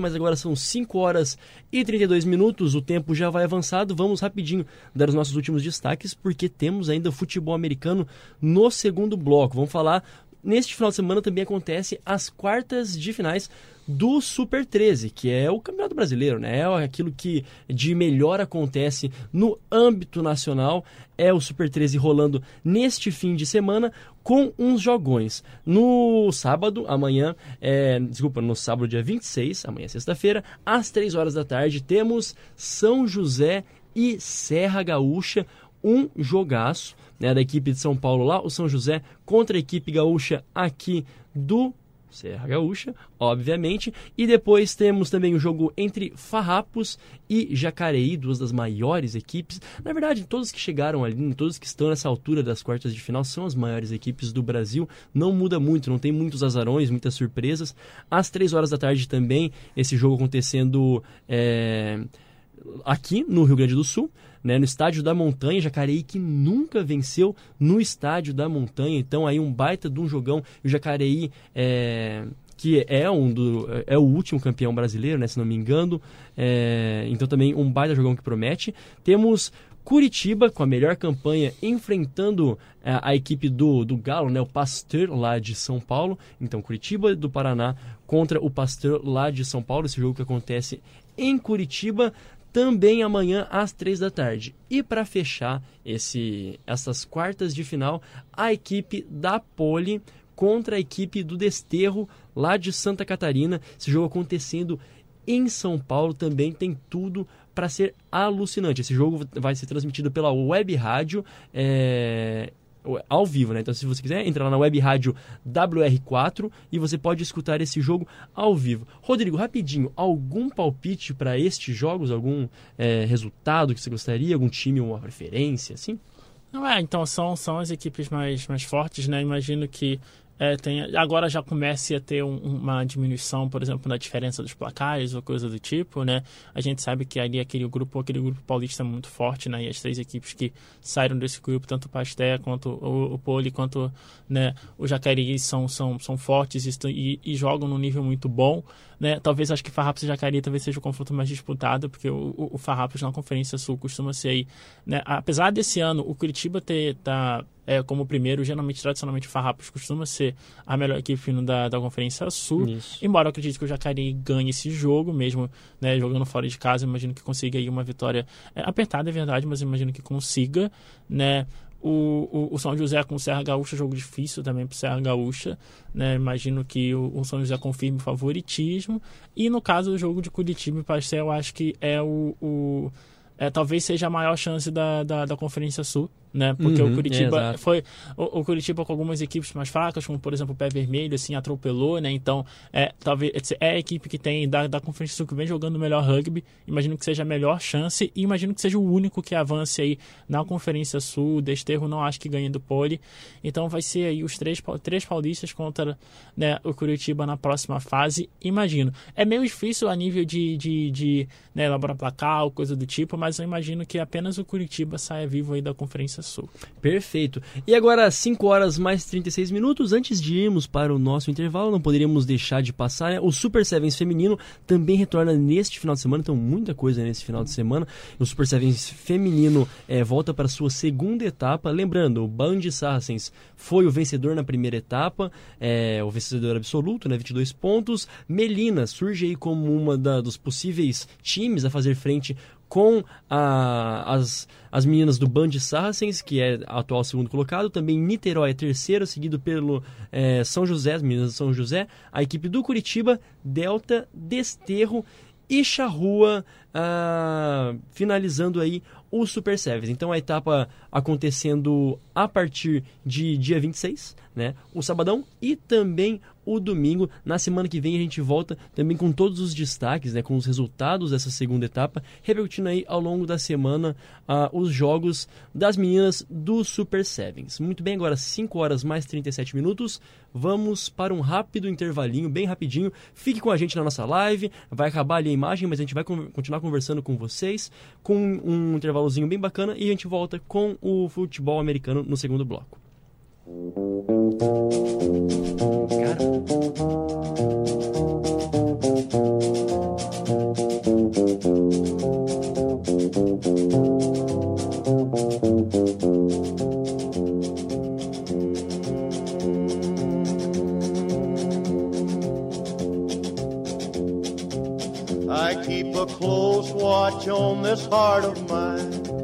Speaker 14: mas agora são 5 horas e 32 minutos, o tempo já vai avançado. Vamos rapidinho dar os nossos últimos destaques, porque temos ainda futebol americano no segundo bloco. Vamos falar Neste final de semana também acontece as quartas de finais do Super 13, que é o Campeonato Brasileiro, né? É aquilo que de melhor acontece no âmbito nacional. É o Super 13 rolando neste fim de semana com uns jogões. No sábado, amanhã, é, desculpa, no sábado, dia 26, amanhã sexta-feira, às 3 horas da tarde, temos São José e Serra Gaúcha, um jogaço né, da equipe de São Paulo lá, o São José, contra a equipe gaúcha aqui do Serra Gaúcha, obviamente. E depois temos também o jogo entre Farrapos e Jacareí, duas das maiores equipes. Na verdade, todos que chegaram ali, todos que estão nessa altura das quartas de final, são as maiores equipes do Brasil. Não muda muito, não tem muitos azarões, muitas surpresas. Às três horas da tarde também, esse jogo acontecendo é, aqui no Rio Grande do Sul né, no Estádio da Montanha, Jacareí que nunca venceu no Estádio da Montanha, então aí um baita de um jogão, o Jacareí é, que é um do, é o último campeão brasileiro, né, se não me engano, é, então também um baita jogão que promete. Temos Curitiba com a melhor campanha enfrentando é, a equipe do, do Galo, né, o Pasteur lá de São Paulo. Então Curitiba do Paraná contra o Pasteur lá de São Paulo, esse jogo que acontece em Curitiba também amanhã às três da tarde. E para fechar esse, essas quartas de final, a equipe da Pole contra a equipe do Desterro lá de Santa Catarina. Esse jogo acontecendo em São Paulo também tem tudo para ser alucinante. Esse jogo vai ser transmitido pela web rádio. É ao vivo, né? Então, se você quiser, entra lá na web rádio WR4 e você pode escutar esse jogo ao vivo. Rodrigo, rapidinho, algum palpite para estes jogos? Algum é, resultado que você gostaria? Algum time, uma preferência, assim?
Speaker 15: Não é, então são, são as equipes mais, mais fortes, né? Imagino que é, tem, agora já comece a ter um, uma diminuição, por exemplo, na diferença dos placares ou coisa do tipo, né? A gente sabe que ali aquele grupo, aquele grupo paulista é muito forte, né? E as três equipes que saíram desse grupo, tanto o Pasté quanto o, o Poli, quanto né, o Jacareí são, são, são fortes e, e, e jogam num nível muito bom, né? Talvez acho que Farrapos e Jacareí talvez seja o confronto mais disputado, porque o, o, o Farrapos na Conferência Sul costuma ser aí, né? Apesar desse ano o Curitiba ter tá é, como primeiro, geralmente, tradicionalmente, o Farrapos costuma ser a melhor equipe da, da Conferência Sul. Isso. Embora eu acredite que o Jacareí ganhe esse jogo, mesmo né, jogando fora de casa, imagino que consiga aí uma vitória é, apertada, é verdade, mas imagino que consiga, né? O, o, o, São José com o Serra Gaúcha, jogo difícil também para o Serra Gaúcha. Né? Imagino que o, o, São José confirme o favoritismo. E no caso do jogo de Curitiba e Pastel, eu acho que é o é, talvez seja a maior chance da, da, da Conferência Sul né? Porque uhum, o Curitiba é, foi o, o, Curitiba com algumas equipes mais fracas, como por exemplo o Pé Vermelho, assim atropelou, né? Então é talvez é a equipe que tem da, da Conferência Sul que vem jogando o melhor rugby. Imagino que seja a melhor chance e imagino que seja o único que avance aí na Conferência Sul. Desterro não acho que ganhe do Pole. Então vai ser aí os três três paulistas contra né, o Curitiba na próxima fase. Imagino. É meio difícil a nível de, de, de né, elaborar placar ou coisa do tipo, mas eu imagino que apenas o Curitiba saia vivo aí da Conferência Sul.
Speaker 14: Perfeito. E agora, 5 horas mais 36 minutos. Antes de irmos para o nosso intervalo, não poderíamos deixar de passar. Né? O Super Sevens feminino também retorna neste final de semana, então muita coisa nesse final de semana. O Super Sevens feminino é, volta para sua segunda etapa. Lembrando, o Band Saracens foi o vencedor na primeira etapa, é, o vencedor absoluto, né, 22 pontos. Melina surge aí como uma da, dos possíveis times a fazer frente com a, as, as meninas do Band Saracens, que é atual segundo colocado, também Niterói é terceiro, seguido pelo é, São José, as meninas de São José, a equipe do Curitiba, Delta, Desterro e Charrua ah, finalizando aí o Super Sevens. Então a etapa acontecendo a partir de dia 26, né? O sabadão e também o domingo. Na semana que vem a gente volta também com todos os destaques, né, com os resultados dessa segunda etapa, repercutindo aí ao longo da semana uh, os jogos das meninas do Super Sevens. Muito bem, agora 5 horas mais 37 minutos. Vamos para um rápido intervalinho, bem rapidinho. Fique com a gente na nossa live. Vai acabar ali a imagem, mas a gente vai continuar conversando com vocês com um intervalozinho bem bacana e a gente volta com o futebol americano no segundo bloco.
Speaker 16: I keep a close watch on this heart of mine.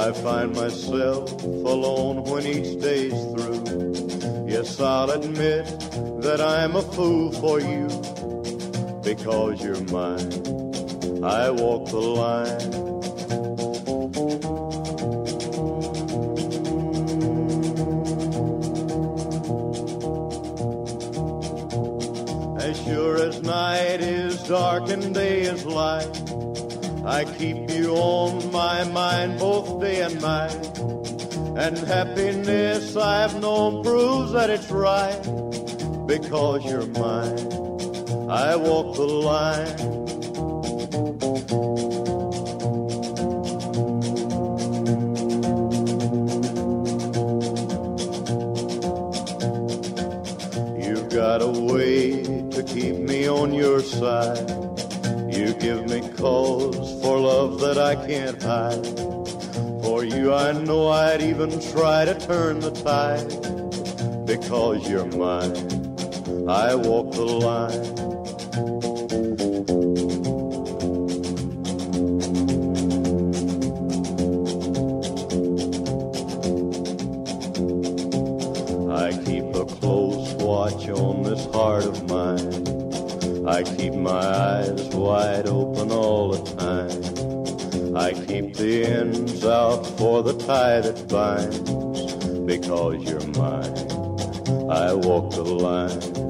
Speaker 16: I find myself alone when each day's through. Yes, I'll admit that I'm a fool for you because you're mine. I walk the line. As sure as night is dark and day is light, I keep you on my mind both day and night. And happiness I've known proves that it's right because you're mine. I walk the line. Even try to turn the tide. Because you're mine, I walk the line. I keep a close watch on this heart of mine. I keep my eyes wide open all the time. I keep the ends out for the tie that binds. Because you're mine, I walk the line.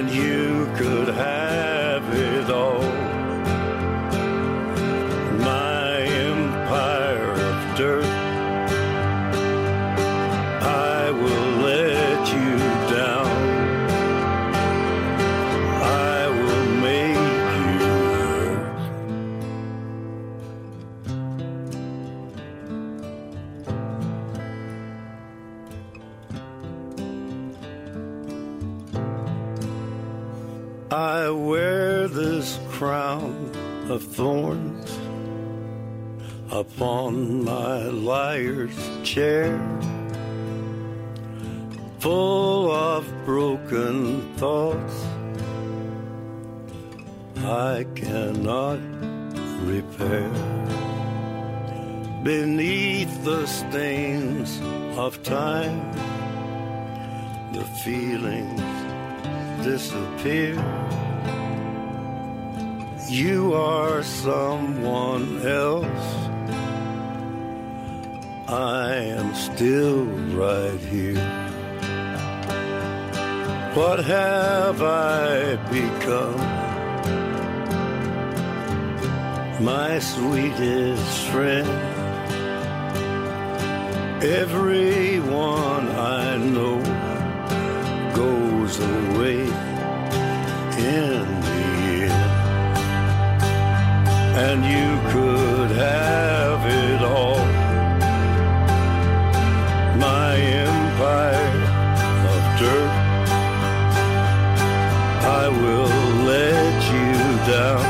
Speaker 17: And you could have of time, the feelings disappear. You are someone else. I am still right here. What have I become? My sweetest friend. Everyone I know goes away in the end. And you could have it all. My empire of dirt. I will let you down.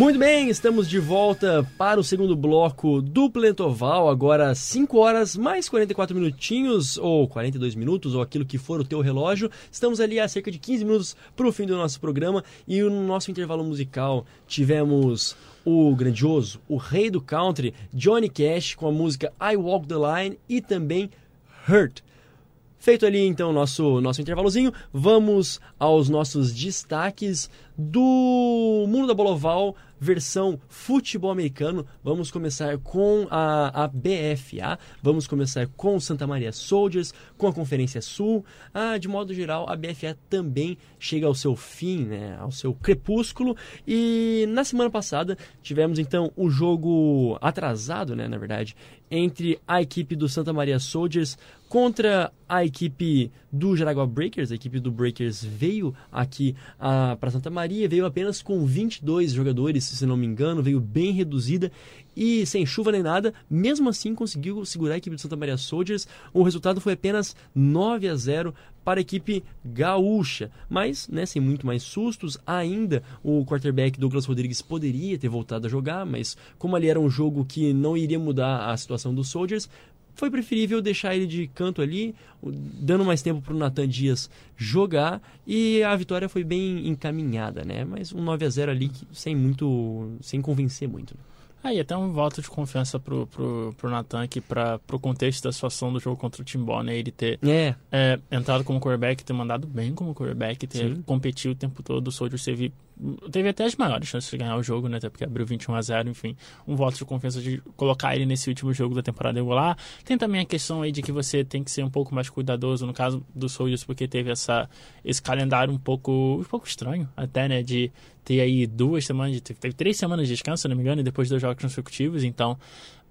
Speaker 14: Muito bem, estamos de volta para o segundo bloco do Planetoval, agora 5 horas mais 44 minutinhos, ou 42 minutos, ou aquilo que for o teu relógio. Estamos ali a cerca de 15 minutos para o fim do nosso programa e no nosso intervalo musical tivemos o grandioso, o rei do country, Johnny Cash, com a música I Walk the Line e também Hurt. Feito ali então o nosso, nosso intervalozinho, vamos aos nossos destaques do mundo da bola oval, versão futebol americano. Vamos começar com a, a BFA, vamos começar com o Santa Maria Soldiers, com a Conferência Sul. Ah, de modo geral, a BFA também chega ao seu fim, né, ao seu crepúsculo. E na semana passada tivemos então o jogo atrasado, né, na verdade, entre a equipe do Santa Maria Soldiers contra a equipe do Jaraguá Breakers. A equipe do Breakers veio aqui ah, para Santa Maria, veio apenas com 22 jogadores, se não me engano, veio bem reduzida e sem chuva nem nada, mesmo assim conseguiu segurar a equipe do Santa Maria Soldiers. O resultado foi apenas 9 a 0 para a equipe gaúcha, mas né, sem muito mais sustos, ainda o quarterback Douglas Rodrigues poderia ter voltado a jogar, mas como ali era um jogo que não iria mudar a situação dos Soldiers, foi preferível deixar ele de canto ali, dando mais tempo para o Nathan Dias jogar e a vitória foi bem encaminhada, né? Mas um 9 a 0 ali sem muito, sem convencer muito.
Speaker 15: Aí, até um voto de confiança pro, pro, pro Natan aqui para pro contexto da situação do jogo contra o Timbó, né? Ele ter
Speaker 14: é.
Speaker 15: É, entrado como quarterback, ter mandado bem como quarterback, ter
Speaker 14: Sim.
Speaker 15: competido o tempo todo. O Soldiers teve, teve até as maiores chances de ganhar o jogo, né? Até porque abriu 21 a 0 enfim. Um voto de confiança de colocar ele nesse último jogo da temporada regular. Tem também a questão aí de que você tem que ser um pouco mais cuidadoso, no caso do Soldiers, porque teve essa, esse calendário um pouco, um pouco estranho, até, né? De ter aí duas semanas, de, teve três semanas de descanso, se não me engano, e depois dois jogos consecutivos, então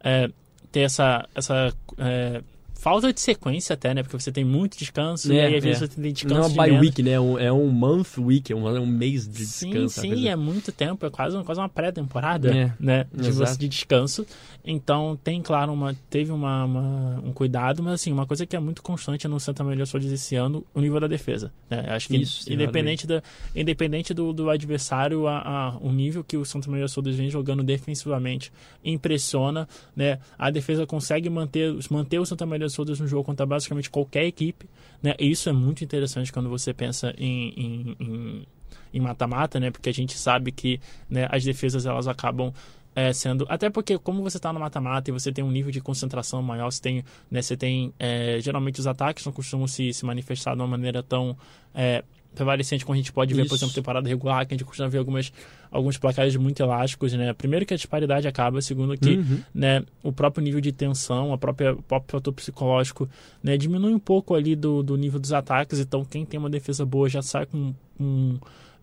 Speaker 15: é, ter essa, essa é, falta de sequência até, né? Porque você tem muito descanso
Speaker 14: É,
Speaker 15: e aí às vezes
Speaker 14: é.
Speaker 15: você tem descanso
Speaker 14: Não é
Speaker 15: de
Speaker 14: uma
Speaker 15: menos.
Speaker 14: week, né? É um, é um month week, é um, é um mês de
Speaker 15: Sim,
Speaker 14: descanso.
Speaker 15: sim,
Speaker 14: coisa.
Speaker 15: é muito tempo, é quase, quase uma pré-temporada, né, de, você, de descanso. Então tem, claro, uma, teve uma, uma- um cuidado, mas assim, uma coisa que é muito constante no Santa Maria Soldiers esse ano, o nível da defesa. Né? Acho que
Speaker 14: Isso,
Speaker 15: independente, da, independente do, do adversário, a, a- o nível que o Santa Maria Soldiers vem jogando defensivamente impressiona, né? A defesa consegue manter, manter o Santa Maria Soldiers no jogo contra basicamente qualquer equipe, né? E isso é muito interessante quando você pensa em- em- em em mata-mata, né? Porque a gente sabe que né, as defesas elas acabam é, sendo. Até porque, como você está no mata-mata e você tem um nível de concentração maior, você tem. Né, você tem é, geralmente os ataques não costumam se, se manifestar de uma maneira tão. É, prevalecente como a gente pode ver,
Speaker 14: Isso.
Speaker 15: por exemplo, temporada regular, que a gente costuma ver algumas, alguns placares muito elásticos, né? Primeiro que a disparidade acaba, segundo que
Speaker 14: Uhum.
Speaker 15: né, o próprio nível de tensão, a própria, o próprio fator psicológico né, diminui um pouco ali do, do nível dos ataques, então quem tem uma defesa boa já sai com um,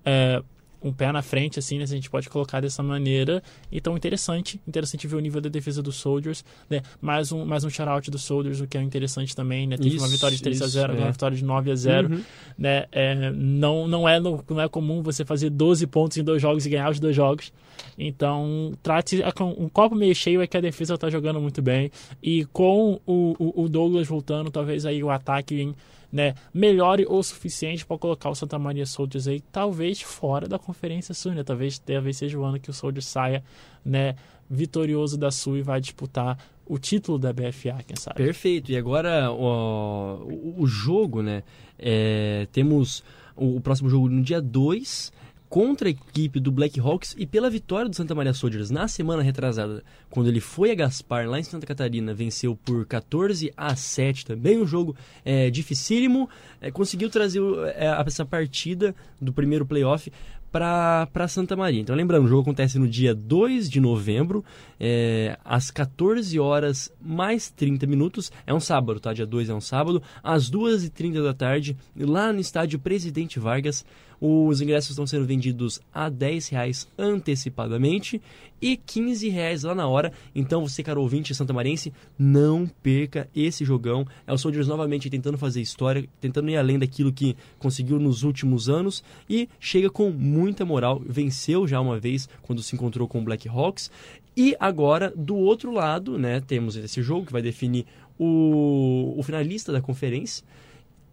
Speaker 15: é, um pé na frente, assim, né, se a gente pode colocar dessa maneira. Então, interessante, interessante ver o nível da defesa dos Soldiers, né, mais um, mais um shout-out dos Soldiers, o que é interessante também, né, teve uma
Speaker 14: Isso,
Speaker 15: vitória de 3 a
Speaker 14: isso,
Speaker 15: 0
Speaker 14: é.
Speaker 15: uma vitória de 9 a 0
Speaker 14: Uhum.
Speaker 15: né, é, não, não, é não é comum você fazer 12 pontos em dois jogos e ganhar os dois jogos. Então, trate um copo meio cheio é que a defesa está jogando muito bem. E com o, o, o Douglas voltando, talvez aí o ataque né, melhore o suficiente para colocar o Santa Maria Soldiers aí, talvez fora da Conferência Sul, né? Talvez, talvez seja o ano que o Soldiers saia né, vitorioso da Sul e vai disputar o título da BFA, quem sabe.
Speaker 14: Perfeito. E agora o, o jogo, né? é, temos o, o próximo jogo no dia 2 contra a equipe do Black Hawks e pela vitória do Santa Maria Soldiers na semana retrasada, quando ele foi a Gaspar lá em Santa Catarina, venceu por 14 a 7 também, um jogo é, dificílimo, é, conseguiu trazer é, essa partida do primeiro playoff para Santa Maria. Então, lembrando, o jogo acontece no dia 2 de novembro, é, às 14 horas mais 30 minutos. É um sábado, tá? Dia 2 é um sábado, às 2h30 da tarde, lá no estádio Presidente Vargas. Os ingressos estão sendo vendidos a 10 reais antecipadamente e 15 reais lá na hora. Então, você, caro ouvinte santamarense, não perca esse jogão. É o Soldiers novamente tentando fazer história, tentando ir além daquilo que conseguiu nos últimos anos e chega com muita moral. Venceu já uma vez quando se encontrou com o Black Hawks. E agora, do outro lado, né, temos esse jogo que vai definir o, o finalista da conferência.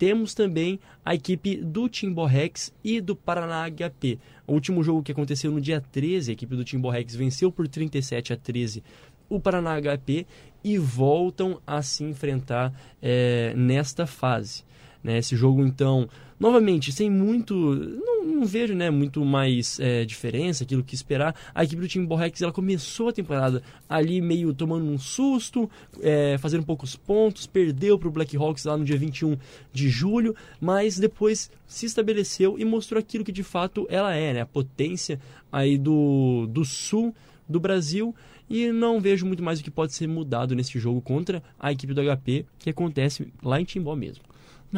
Speaker 14: Temos também a equipe do Timbó Rex e do Paraná HP. O último jogo que aconteceu no dia 13, a equipe do Timbó Rex venceu por 37 a 13 o Paraná HP e voltam a se enfrentar eh, nesta fase. Né? Esse jogo, então, novamente, sem muito. Não, não vejo né, muito mais eh, diferença, aquilo que esperar. A equipe do Timbó Rex ela começou a temporada ali meio tomando um susto, eh, fazendo poucos pontos, perdeu para o Black Hawks lá no dia 21 de julho, mas depois se estabeleceu e mostrou aquilo que de fato ela é, né? a potência aí do, do sul do Brasil e não vejo muito mais o que pode ser mudado nesse jogo contra a equipe do HP, que acontece lá em Timbó mesmo.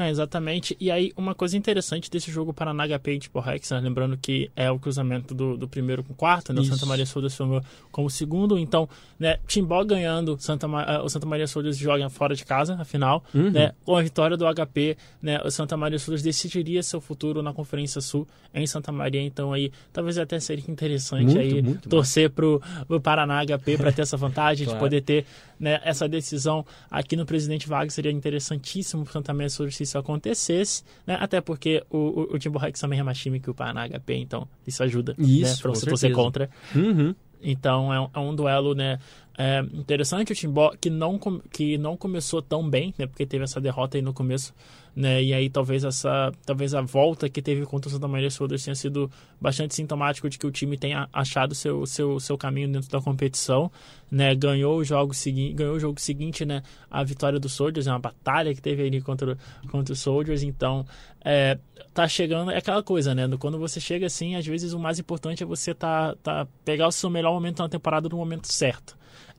Speaker 15: Exatamente. E aí, uma coisa interessante desse jogo Paraná HP e tipo Rex, né? lembrando que é o cruzamento do, do primeiro com o quarto, né? O. Santa Maria Soldiers ficou como segundo. Então, né, Timbó ganhando, Santa Ma- eh, o Santa Maria Soldiers joga fora de casa, afinal.
Speaker 14: Uhum.
Speaker 15: Né? Com a vitória do HP, né, o Santa Maria Soldiers decidiria seu futuro na Conferência Sul em Santa Maria. Então, aí, talvez até seria interessante
Speaker 14: Muito,
Speaker 15: aí
Speaker 14: muito
Speaker 15: torcer pro, pro Paraná HP para ter essa vantagem
Speaker 14: Claro.
Speaker 15: de poder ter né, essa decisão aqui no Presidente Vargas seria interessantíssimo para o Santa Maria Soldiers se isso acontecesse, né? até porque o, o, o Timbo Rex também é mais time que o Paraná HP, então isso ajuda
Speaker 14: Isso,
Speaker 15: né,
Speaker 14: com
Speaker 15: você
Speaker 14: certeza.
Speaker 15: contra.
Speaker 14: Uhum.
Speaker 15: Então é um, é um duelo né, é, interessante. O Timbó que não, que não começou tão bem, né, porque teve essa derrota aí no começo. Né, e aí talvez essa talvez a volta que teve contra o Santa Maria Soldiers tenha sido bastante sintomático de que o time tenha achado seu seu, seu caminho dentro da competição, né, ganhou o jogo seguinte, ganhou o jogo seguinte, né, a vitória do Soldiers, é uma batalha que teve ali contra contra os Soldiers, então é, tá chegando é aquela coisa, né, quando você chega assim, às vezes o mais importante é você tá, tá pegar o seu melhor momento na temporada no momento certo.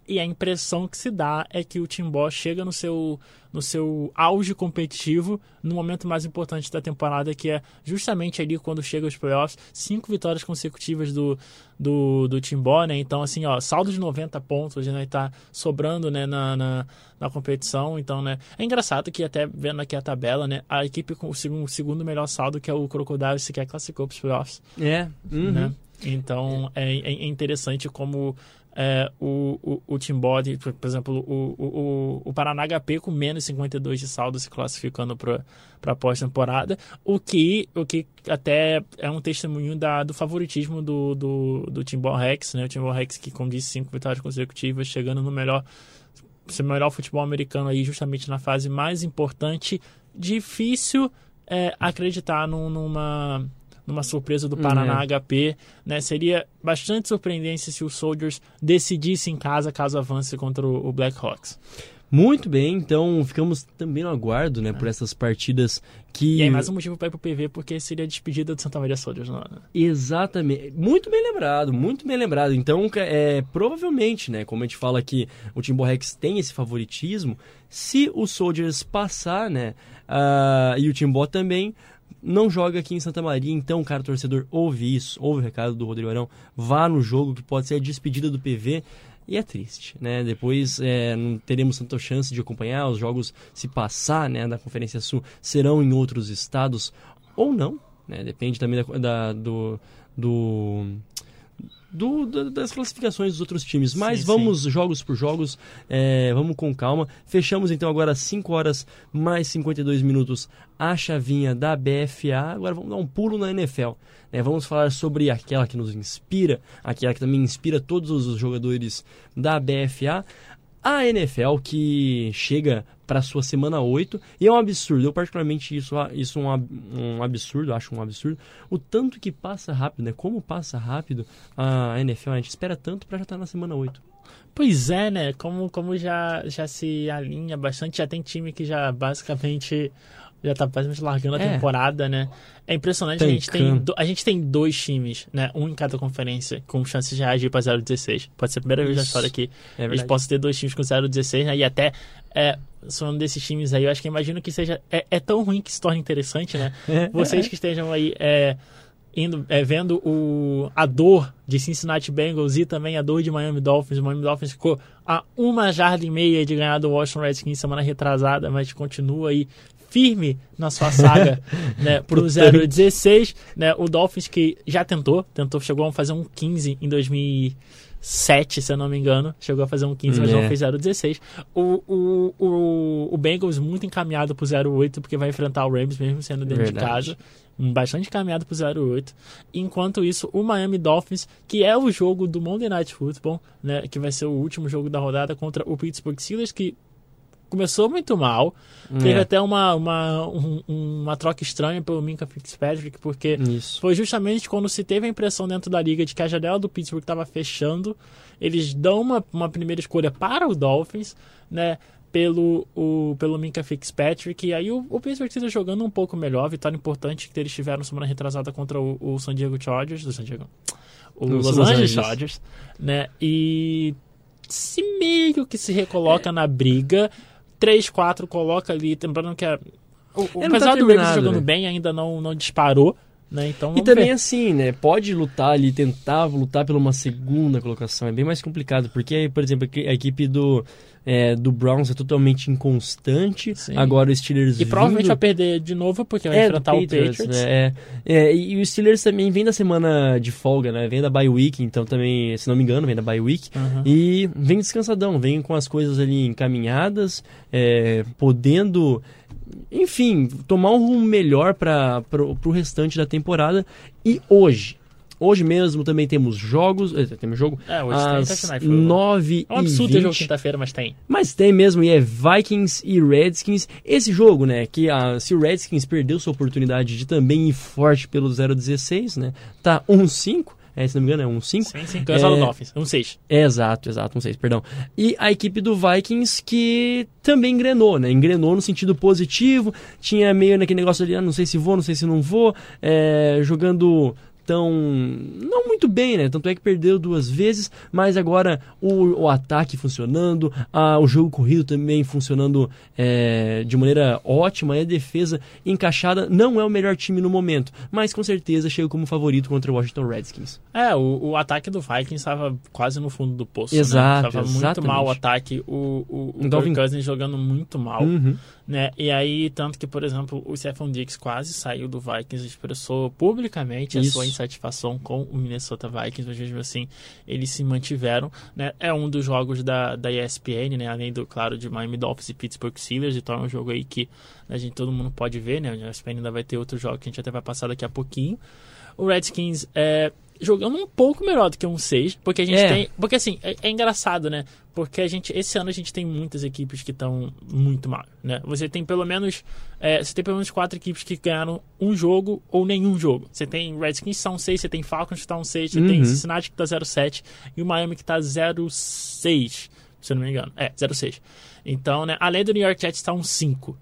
Speaker 15: E a impressão que se dá é que o Timbó chega no seu, no seu auge competitivo no momento mais importante da temporada, que é justamente ali quando chega os playoffs. Cinco vitórias consecutivas do, do, do Timbó, né? Então, assim, ó, saldo de 90 pontos, né? Tá sobrando, né, na, na, na competição. Então, né? É engraçado que até vendo aqui a tabela, né? A equipe com o segundo, segundo melhor saldo, que é o Crocodile, sequer classificou para os playoffs.
Speaker 14: É, uhum.
Speaker 15: Né? Então, é, é interessante como é, o, o, o por por exemplo, o, o, o- Paraná HP com menos 52 de saldo se classificando para a pós-temporada, o que, o que até é um testemunho da, do favoritismo do, do, do Rex, né? O Timbó Rex que, como disse, cinco vitórias consecutivas, chegando no melhor, seu melhor futebol americano aí, justamente na fase mais importante. Difícil é, acreditar num- numa numa surpresa do Paraná
Speaker 14: É.
Speaker 15: HP, né? Seria bastante surpreendente se o Soldiers decidisse em casa caso avance contra o Blackhawks.
Speaker 14: Muito bem, então ficamos também no aguardo, né, por essas partidas que...
Speaker 15: E aí mais um motivo para ir pro PV, porque seria a despedida do Santa Maria Soldiers, não é?
Speaker 14: Exatamente. Muito bem lembrado, muito bem lembrado. Então, é, provavelmente, né, como a gente fala que o Timberrex tem esse favoritismo, se o Soldiers passar, né, ah, e o Timbó também, não joga aqui em Santa Maria, então, cara, torcedor, ouve isso, ouve o recado do Rodrigo Arão, vá no jogo que pode ser a despedida do PV. E é triste, né? Depois é, não teremos tanta chance de acompanhar os jogos, se passar, né, da Conferência Sul, serão em outros estados ou não, né? Depende também da, da- do, do, do- da- das classificações dos outros times. Mas
Speaker 15: Sim,
Speaker 14: vamos jogos por jogos, é, vamos com calma. Fechamos então agora às 5 horas mais 52 minutos a chavinha da BFA. Agora vamos dar um pulo na NFL. né? Vamos falar sobre aquela que nos inspira, aquela que também inspira todos os jogadores da BFA. A NFL que chega para sua semana 8 e é um absurdo. Eu particularmente isso isso um, ab- um absurdo, acho um absurdo. O tanto que passa rápido, né? Como passa rápido a NFL, a gente espera tanto para já estar na semana 8.
Speaker 15: Pois é, né? Como, como já, já se alinha bastante, já tem time que já basicamente já tá basicamente largando a
Speaker 14: É.
Speaker 15: temporada, né? É impressionante, a gente, tem, a gente tem dois times, né? Um em cada conferência, com chances de reagir pra 0-16. Pode ser a primeira vez na
Speaker 14: Isso.
Speaker 15: história que
Speaker 14: É
Speaker 15: a gente
Speaker 14: verdade.
Speaker 15: possa ter dois times com 0-16, né? E até, é, falando desses times aí, eu acho que imagino que seja... É, é tão ruim que se torne interessante, né?
Speaker 14: É.
Speaker 15: Vocês que estejam aí... É, indo, é, vendo o, a dor de Cincinnati Bengals e também a dor de Miami Dolphins. O Miami Dolphins ficou a uma jarda e meia de ganhar do Washington Redskins semana retrasada, mas continua aí firme na sua saga né, pro
Speaker 14: Portanto.
Speaker 15: 0-16. Né, o Dolphins que já tentou, tentou, chegou a fazer um 15 em 2007, se eu não me engano. Chegou a fazer um 15, mas
Speaker 14: É.
Speaker 15: não fez 0-16. O, o, o, o Bengals muito encaminhado pro 0-8, porque vai enfrentar o Rams mesmo sendo dentro de
Speaker 14: Verdade.
Speaker 15: casa um bastante caminhado pro 0-8. Enquanto isso, o Miami Dolphins, que é o jogo do Monday Night Football, né, que vai ser o último jogo da rodada contra o Pittsburgh Steelers, que começou muito mal. Teve
Speaker 14: É.
Speaker 15: até uma, uma, um- uma troca estranha pelo Minka Fitzpatrick, porque
Speaker 14: Isso.
Speaker 15: foi justamente quando se teve a impressão dentro da liga de que a janela do Pittsburgh estava fechando. Eles dão uma, uma primeira escolha para o Dolphins, né? Pelo, o, pelo Minka Fitzpatrick. E aí o, o Pittsburgh Steelers jogando um pouco melhor. Vitória importante que eles tiveram semana retrasada contra o, o San Diego Chargers. Do San Diego. O
Speaker 14: Los
Speaker 15: Los, Angeles. Chargers. Né? E se meio que se recoloca na briga. 3-4 coloca ali. Lembrando que a, o, o,
Speaker 14: não tá
Speaker 15: apesar do Ravens jogando
Speaker 14: né?
Speaker 15: bem, ainda não, não disparou. Né? Então,
Speaker 14: E também
Speaker 15: ver.
Speaker 14: assim, né? Pode lutar ali, tentar lutar pela uma segunda colocação. É bem mais complicado, porque, por exemplo, a equipe do, é, do Browns é totalmente inconstante. Agora o Steelers
Speaker 15: E provavelmente
Speaker 14: vindo...
Speaker 15: vai perder de novo, porque vai
Speaker 14: É,
Speaker 15: enfrentar
Speaker 14: do
Speaker 15: o Patriots.
Speaker 14: né? É, é, e e o Steelers também vem da semana de folga, né? Vem da bye week, então também, se não me engano, vem da bye week.
Speaker 15: Uhum.
Speaker 14: E vem descansadão, vem com as coisas ali encaminhadas, é, podendo, enfim, tomar um rumo melhor para o restante da temporada. E hoje, hoje mesmo também temos jogos, eh, temos jogo
Speaker 15: É, hoje tem
Speaker 14: às
Speaker 15: Thursday Night Football.
Speaker 14: 9
Speaker 15: É um absurdo ter jogo
Speaker 14: 20.
Speaker 15: quinta-feira, mas tem.
Speaker 14: Mas tem mesmo, e é Vikings e Redskins. Esse jogo, né, que a, se o Redskins perdeu sua oportunidade de também ir forte pelo 0-16, né, tá 1-5, é, se não me engano é 1-5.
Speaker 15: Sim, sim, cancela o Dolphins, 1-6.
Speaker 14: É, exato, exato, 1-6, perdão. E a equipe do Vikings que também engrenou, né, engrenou no sentido positivo, tinha meio naquele negócio ali, ah, não sei se vou, não sei se não vou, é, jogando tão não muito bem, né? Tanto é que perdeu duas vezes, mas agora o, o ataque funcionando, a, o jogo corrido também funcionando é, de maneira ótima e a defesa encaixada. Não é o melhor time no momento, mas com certeza chega como favorito contra o Washington Redskins.
Speaker 15: É, o, o ataque do Vikings estava quase no fundo do poço.
Speaker 14: Exato,
Speaker 15: né? Tava muito
Speaker 14: exatamente.
Speaker 15: mal o ataque. O, o, o
Speaker 14: O Dalvin-
Speaker 15: Kirk Cousins jogando muito mal.
Speaker 14: Uhum.
Speaker 15: Né? E aí, tanto que, por exemplo, o Stephon Diggs quase saiu do Vikings e expressou publicamente a
Speaker 14: Isso.
Speaker 15: sua insatisfação com o Minnesota Vikings, mas mesmo assim eles se mantiveram. Né? É um dos jogos da, da ESPN, né? além do, claro, de Miami Dolphins e Pittsburgh Steelers, então é um jogo aí que a gente, todo mundo pode ver, né? A ESPN ainda vai ter outro jogo que a gente até vai passar daqui a pouquinho. O Redskins é, jogando um pouco melhor do que um 6, porque a gente
Speaker 14: É.
Speaker 15: tem. Porque assim, é, é engraçado, né? Porque a gente. Esse ano a gente tem muitas equipes que estão muito mal, né? Você tem pelo menos. é, você tem pelo menos quatro equipes que ganharam um jogo ou nenhum jogo. Você tem Redskins que está um 6, você tem Falcons que está um 6, você tem
Speaker 14: Uhum.
Speaker 15: Cincinnati que tá 0-7 e o Miami que tá 0-6, se eu não me engano. É, 0-6. Então, né? Além do New York Jets tá um 5.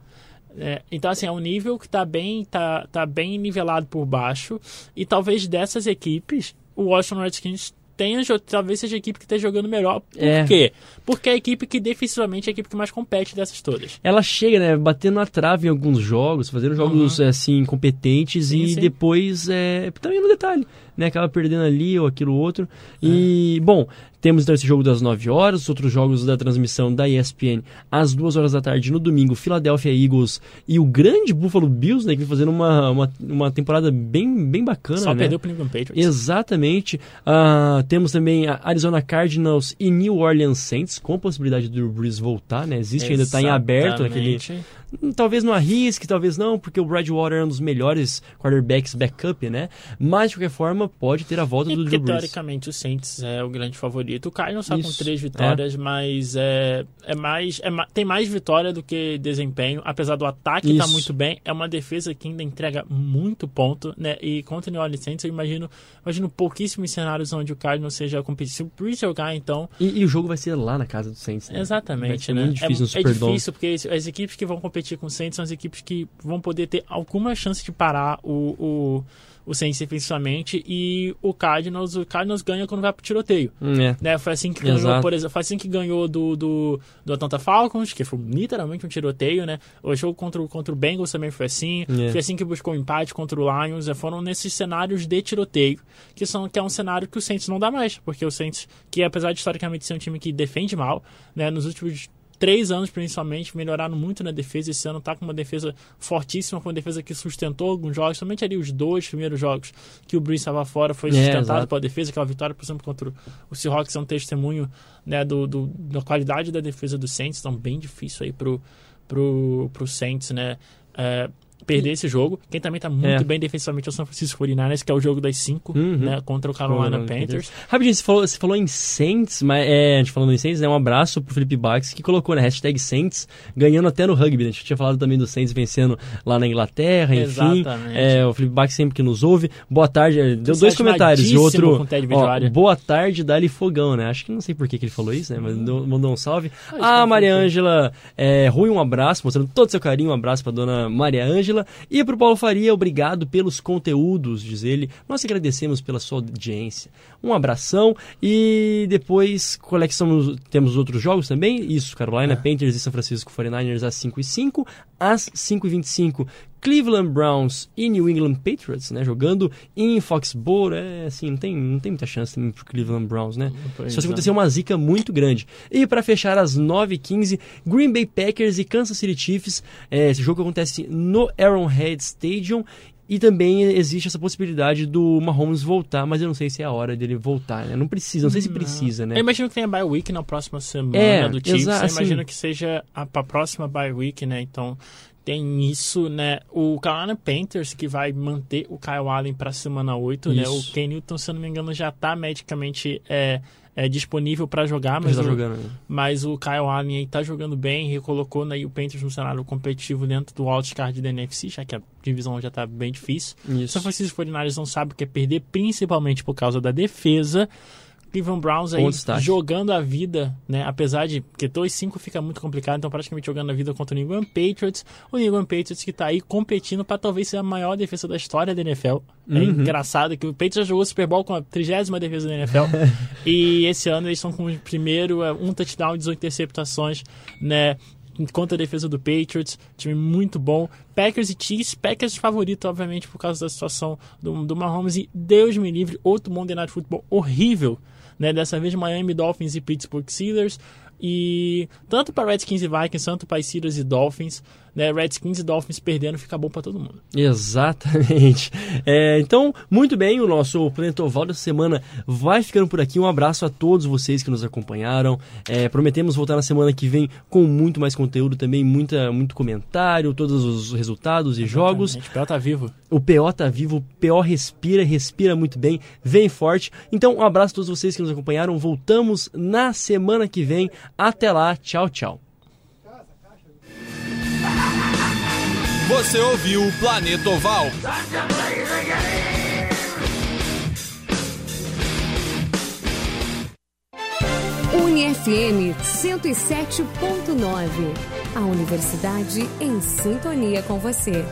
Speaker 15: É, então, assim, é um nível que tá bem, tá, tá bem nivelado por baixo. E talvez dessas equipes, o Washington Redskins tenha, talvez seja a equipe que esteja jogando melhor. Por
Speaker 14: É.
Speaker 15: quê? Porque é a equipe que defensivamente é a equipe que mais compete dessas todas.
Speaker 14: Ela chega, né, batendo na trave em alguns jogos, fazendo jogos
Speaker 15: Uhum.
Speaker 14: assim competentes
Speaker 15: Sim,
Speaker 14: e
Speaker 15: sim.
Speaker 14: depois é, também no detalhe, né, acaba perdendo ali ou aquilo outro.
Speaker 15: É.
Speaker 14: E bom, temos então esse jogo das 9 horas, os outros jogos da transmissão da ESPN às 2 horas da tarde no domingo, Philadelphia Eagles e o grande Buffalo Bills, né, que vem fazendo uma, uma, uma temporada bem, bem bacana,
Speaker 15: Só
Speaker 14: né?
Speaker 15: perdeu pro New England Patriots.
Speaker 14: Exatamente. Ah, temos também a Arizona Cardinals e New Orleans Saints, com a possibilidade do Drew Brees voltar, né? Existe ainda, está em aberto naquele... Talvez não arrisque, talvez não, porque o Bradwater é um dos melhores quarterbacks backup, né? Mas, de qualquer forma, pode ter a volta
Speaker 15: E
Speaker 14: do Drew Brees.
Speaker 15: teoricamente, o Saints é o grande favorito. O Cardinals está com três vitórias, mas é, é mais, é tem mais vitória do que desempenho. Apesar do ataque estar
Speaker 14: Isso.
Speaker 15: muito bem, é uma defesa que ainda entrega muito ponto, né? E contra o New Orleans Saints, eu imagino, imagino pouquíssimos cenários onde o Cardinals seja competitivo. Se o Brees jogar, então...
Speaker 14: E, e o jogo vai ser lá na casa do Saints, né?
Speaker 15: Exatamente, né?
Speaker 14: muito difícil
Speaker 15: é,
Speaker 14: no
Speaker 15: é difícil porque as equipes que vão competir com o Saints são as equipes que vão poder ter alguma chance de parar o, o, o Saints defensivamente e o Cardinals, o Cardinals ganha quando vai pro tiroteio.
Speaker 14: Hum, é.
Speaker 15: Né? Foi assim que ganhou,
Speaker 14: Exato.
Speaker 15: por exemplo, foi assim que ganhou do, do, do Atlanta Falcons, que foi literalmente um tiroteio, né? O jogo contra, o- contra o Bengals também foi assim.
Speaker 14: É.
Speaker 15: Foi assim que buscou o empate contra o Lions. né? Foram nesses cenários de tiroteio, que, são, que é um cenário que o Saints não dá mais. Porque o Saints, que apesar de historicamente ser um time que defende mal, né? Nos últimos três anos, principalmente, melhoraram muito na defesa. Esse ano tá com uma defesa fortíssima, com uma defesa que sustentou alguns jogos. Somente ali os dois primeiros jogos que o Brees estava fora foi
Speaker 14: É,
Speaker 15: sustentado
Speaker 14: exato.
Speaker 15: pela defesa. Aquela vitória, por exemplo, contra o Seahawks é um testemunho né, do, do- da qualidade da defesa do Saints. Então, bem difícil aí pro, pro, pro Saints, né? é, perder esse jogo. Quem também tá muito
Speaker 14: É.
Speaker 15: bem defensivamente é o San Francisco 49ers, que é o jogo das cinco,
Speaker 14: Uhum.
Speaker 15: né? Contra o Carolina Panthers.
Speaker 14: Rapidinho, você falou, você falou em Saints, mas é, a gente falando em Saints, né? Um abraço pro Felipe Bax, que colocou, né? Hashtag Saints, ganhando até no rugby, né? A gente tinha falado também do Saints vencendo lá na Inglaterra, enfim.
Speaker 15: Exatamente.
Speaker 14: É, o Felipe Bax sempre que nos ouve. Boa tarde, é, deu
Speaker 15: Você
Speaker 14: dois comentários. E outro,
Speaker 15: com
Speaker 14: ó, boa tarde, Dali Fogão, né? Acho que não sei por que, que ele falou isso, né? Mas mandou um salve.
Speaker 15: Ah,
Speaker 14: Ah, Maria. Ângela, é, Rui, um abraço, mostrando todo o seu carinho, um abraço pra dona Maria Ângela. E pro Paulo Faria, obrigado pelos conteúdos, diz ele. Nós agradecemos pela sua audiência. Um abração. E depois, qual é que são temos os outros jogos também? Isso, Carolina Panthers e São Francisco 49ers às 5 e 5 Às 5 e 25 Cleveland Browns e New England Patriots, né? Jogando em Foxborough. É assim, não tem, não tem muita chance também pro Cleveland Browns, né? Só se acontecer uma zica muito grande. E para fechar às 9h15, Green Bay Packers e Kansas City Chiefs. É, esse jogo acontece no Arrowhead Stadium. E também existe essa possibilidade do Mahomes voltar, mas eu não sei se é a hora dele voltar, né? Não precisa, não sei se precisa, né?
Speaker 15: Eu imagino que tenha bye week na próxima semana
Speaker 14: É,
Speaker 15: do Chiefs. Eu imagino
Speaker 14: assim-
Speaker 15: que seja a, pra próxima bye week, né? Então tem isso, né? O Carolina Panthers que vai manter o Kyle Allen para semana 8, né? O
Speaker 14: Isso.
Speaker 15: Ken Newton, se eu não me engano, já tá medicamente é, é, disponível para jogar, mas
Speaker 14: tá
Speaker 15: o,
Speaker 14: jogando, né?
Speaker 15: mas o Kyle Allen aí tá jogando bem, recolocou né, o Panthers no cenário competitivo dentro do wildcard da NFC, já que a divisão já tá bem difícil.
Speaker 14: Isso.
Speaker 15: São Francisco 49ers não sabe o que é perder, principalmente por causa da defesa. Cleveland Browns aí jogando a vida, né? Apesar de que 2-5 fica muito complicado, então praticamente jogando a vida contra o New England Patriots. O New England Patriots que tá aí competindo para talvez ser a maior defesa da história da NFL. É
Speaker 14: Uhum.
Speaker 15: engraçado que o Patriots já jogou Super Bowl com a trigésima defesa da NFL. e esse ano eles estão com o primeiro, é, um touchdown e 18 interceptações, né? Contra a defesa do Patriots, time muito bom. Packers e Chiefs, Packers favorito, obviamente, por causa da situação do, do Mahomes. E Deus me livre, outro Monday Night Football horrível né? Dessa vez Miami Dolphins e Pittsburgh Steelers. E tanto para Redskins e Vikings, tanto para Steelers e Dolphins, né? Redskins e Dolphins perdendo fica bom para todo mundo.
Speaker 14: Exatamente. É, então, muito bem, o nosso Planeta Oval dessa semana vai ficando por aqui. Um abraço a todos vocês que nos acompanharam. É, prometemos voltar na semana que vem com muito mais conteúdo também, muita, muito comentário, todos os resultados e
Speaker 15: Exatamente.
Speaker 14: jogos.
Speaker 15: O PO tá vivo.
Speaker 14: O PO tá vivo, o PO respira, respira muito bem, vem forte. Então, um abraço a todos vocês que nos acompanharam. Voltamos na semana que vem. Até lá, tchau, tchau.
Speaker 18: Você ouviu o Planeta Oval.
Speaker 1: UniFM 107.9. A universidade em sintonia com você.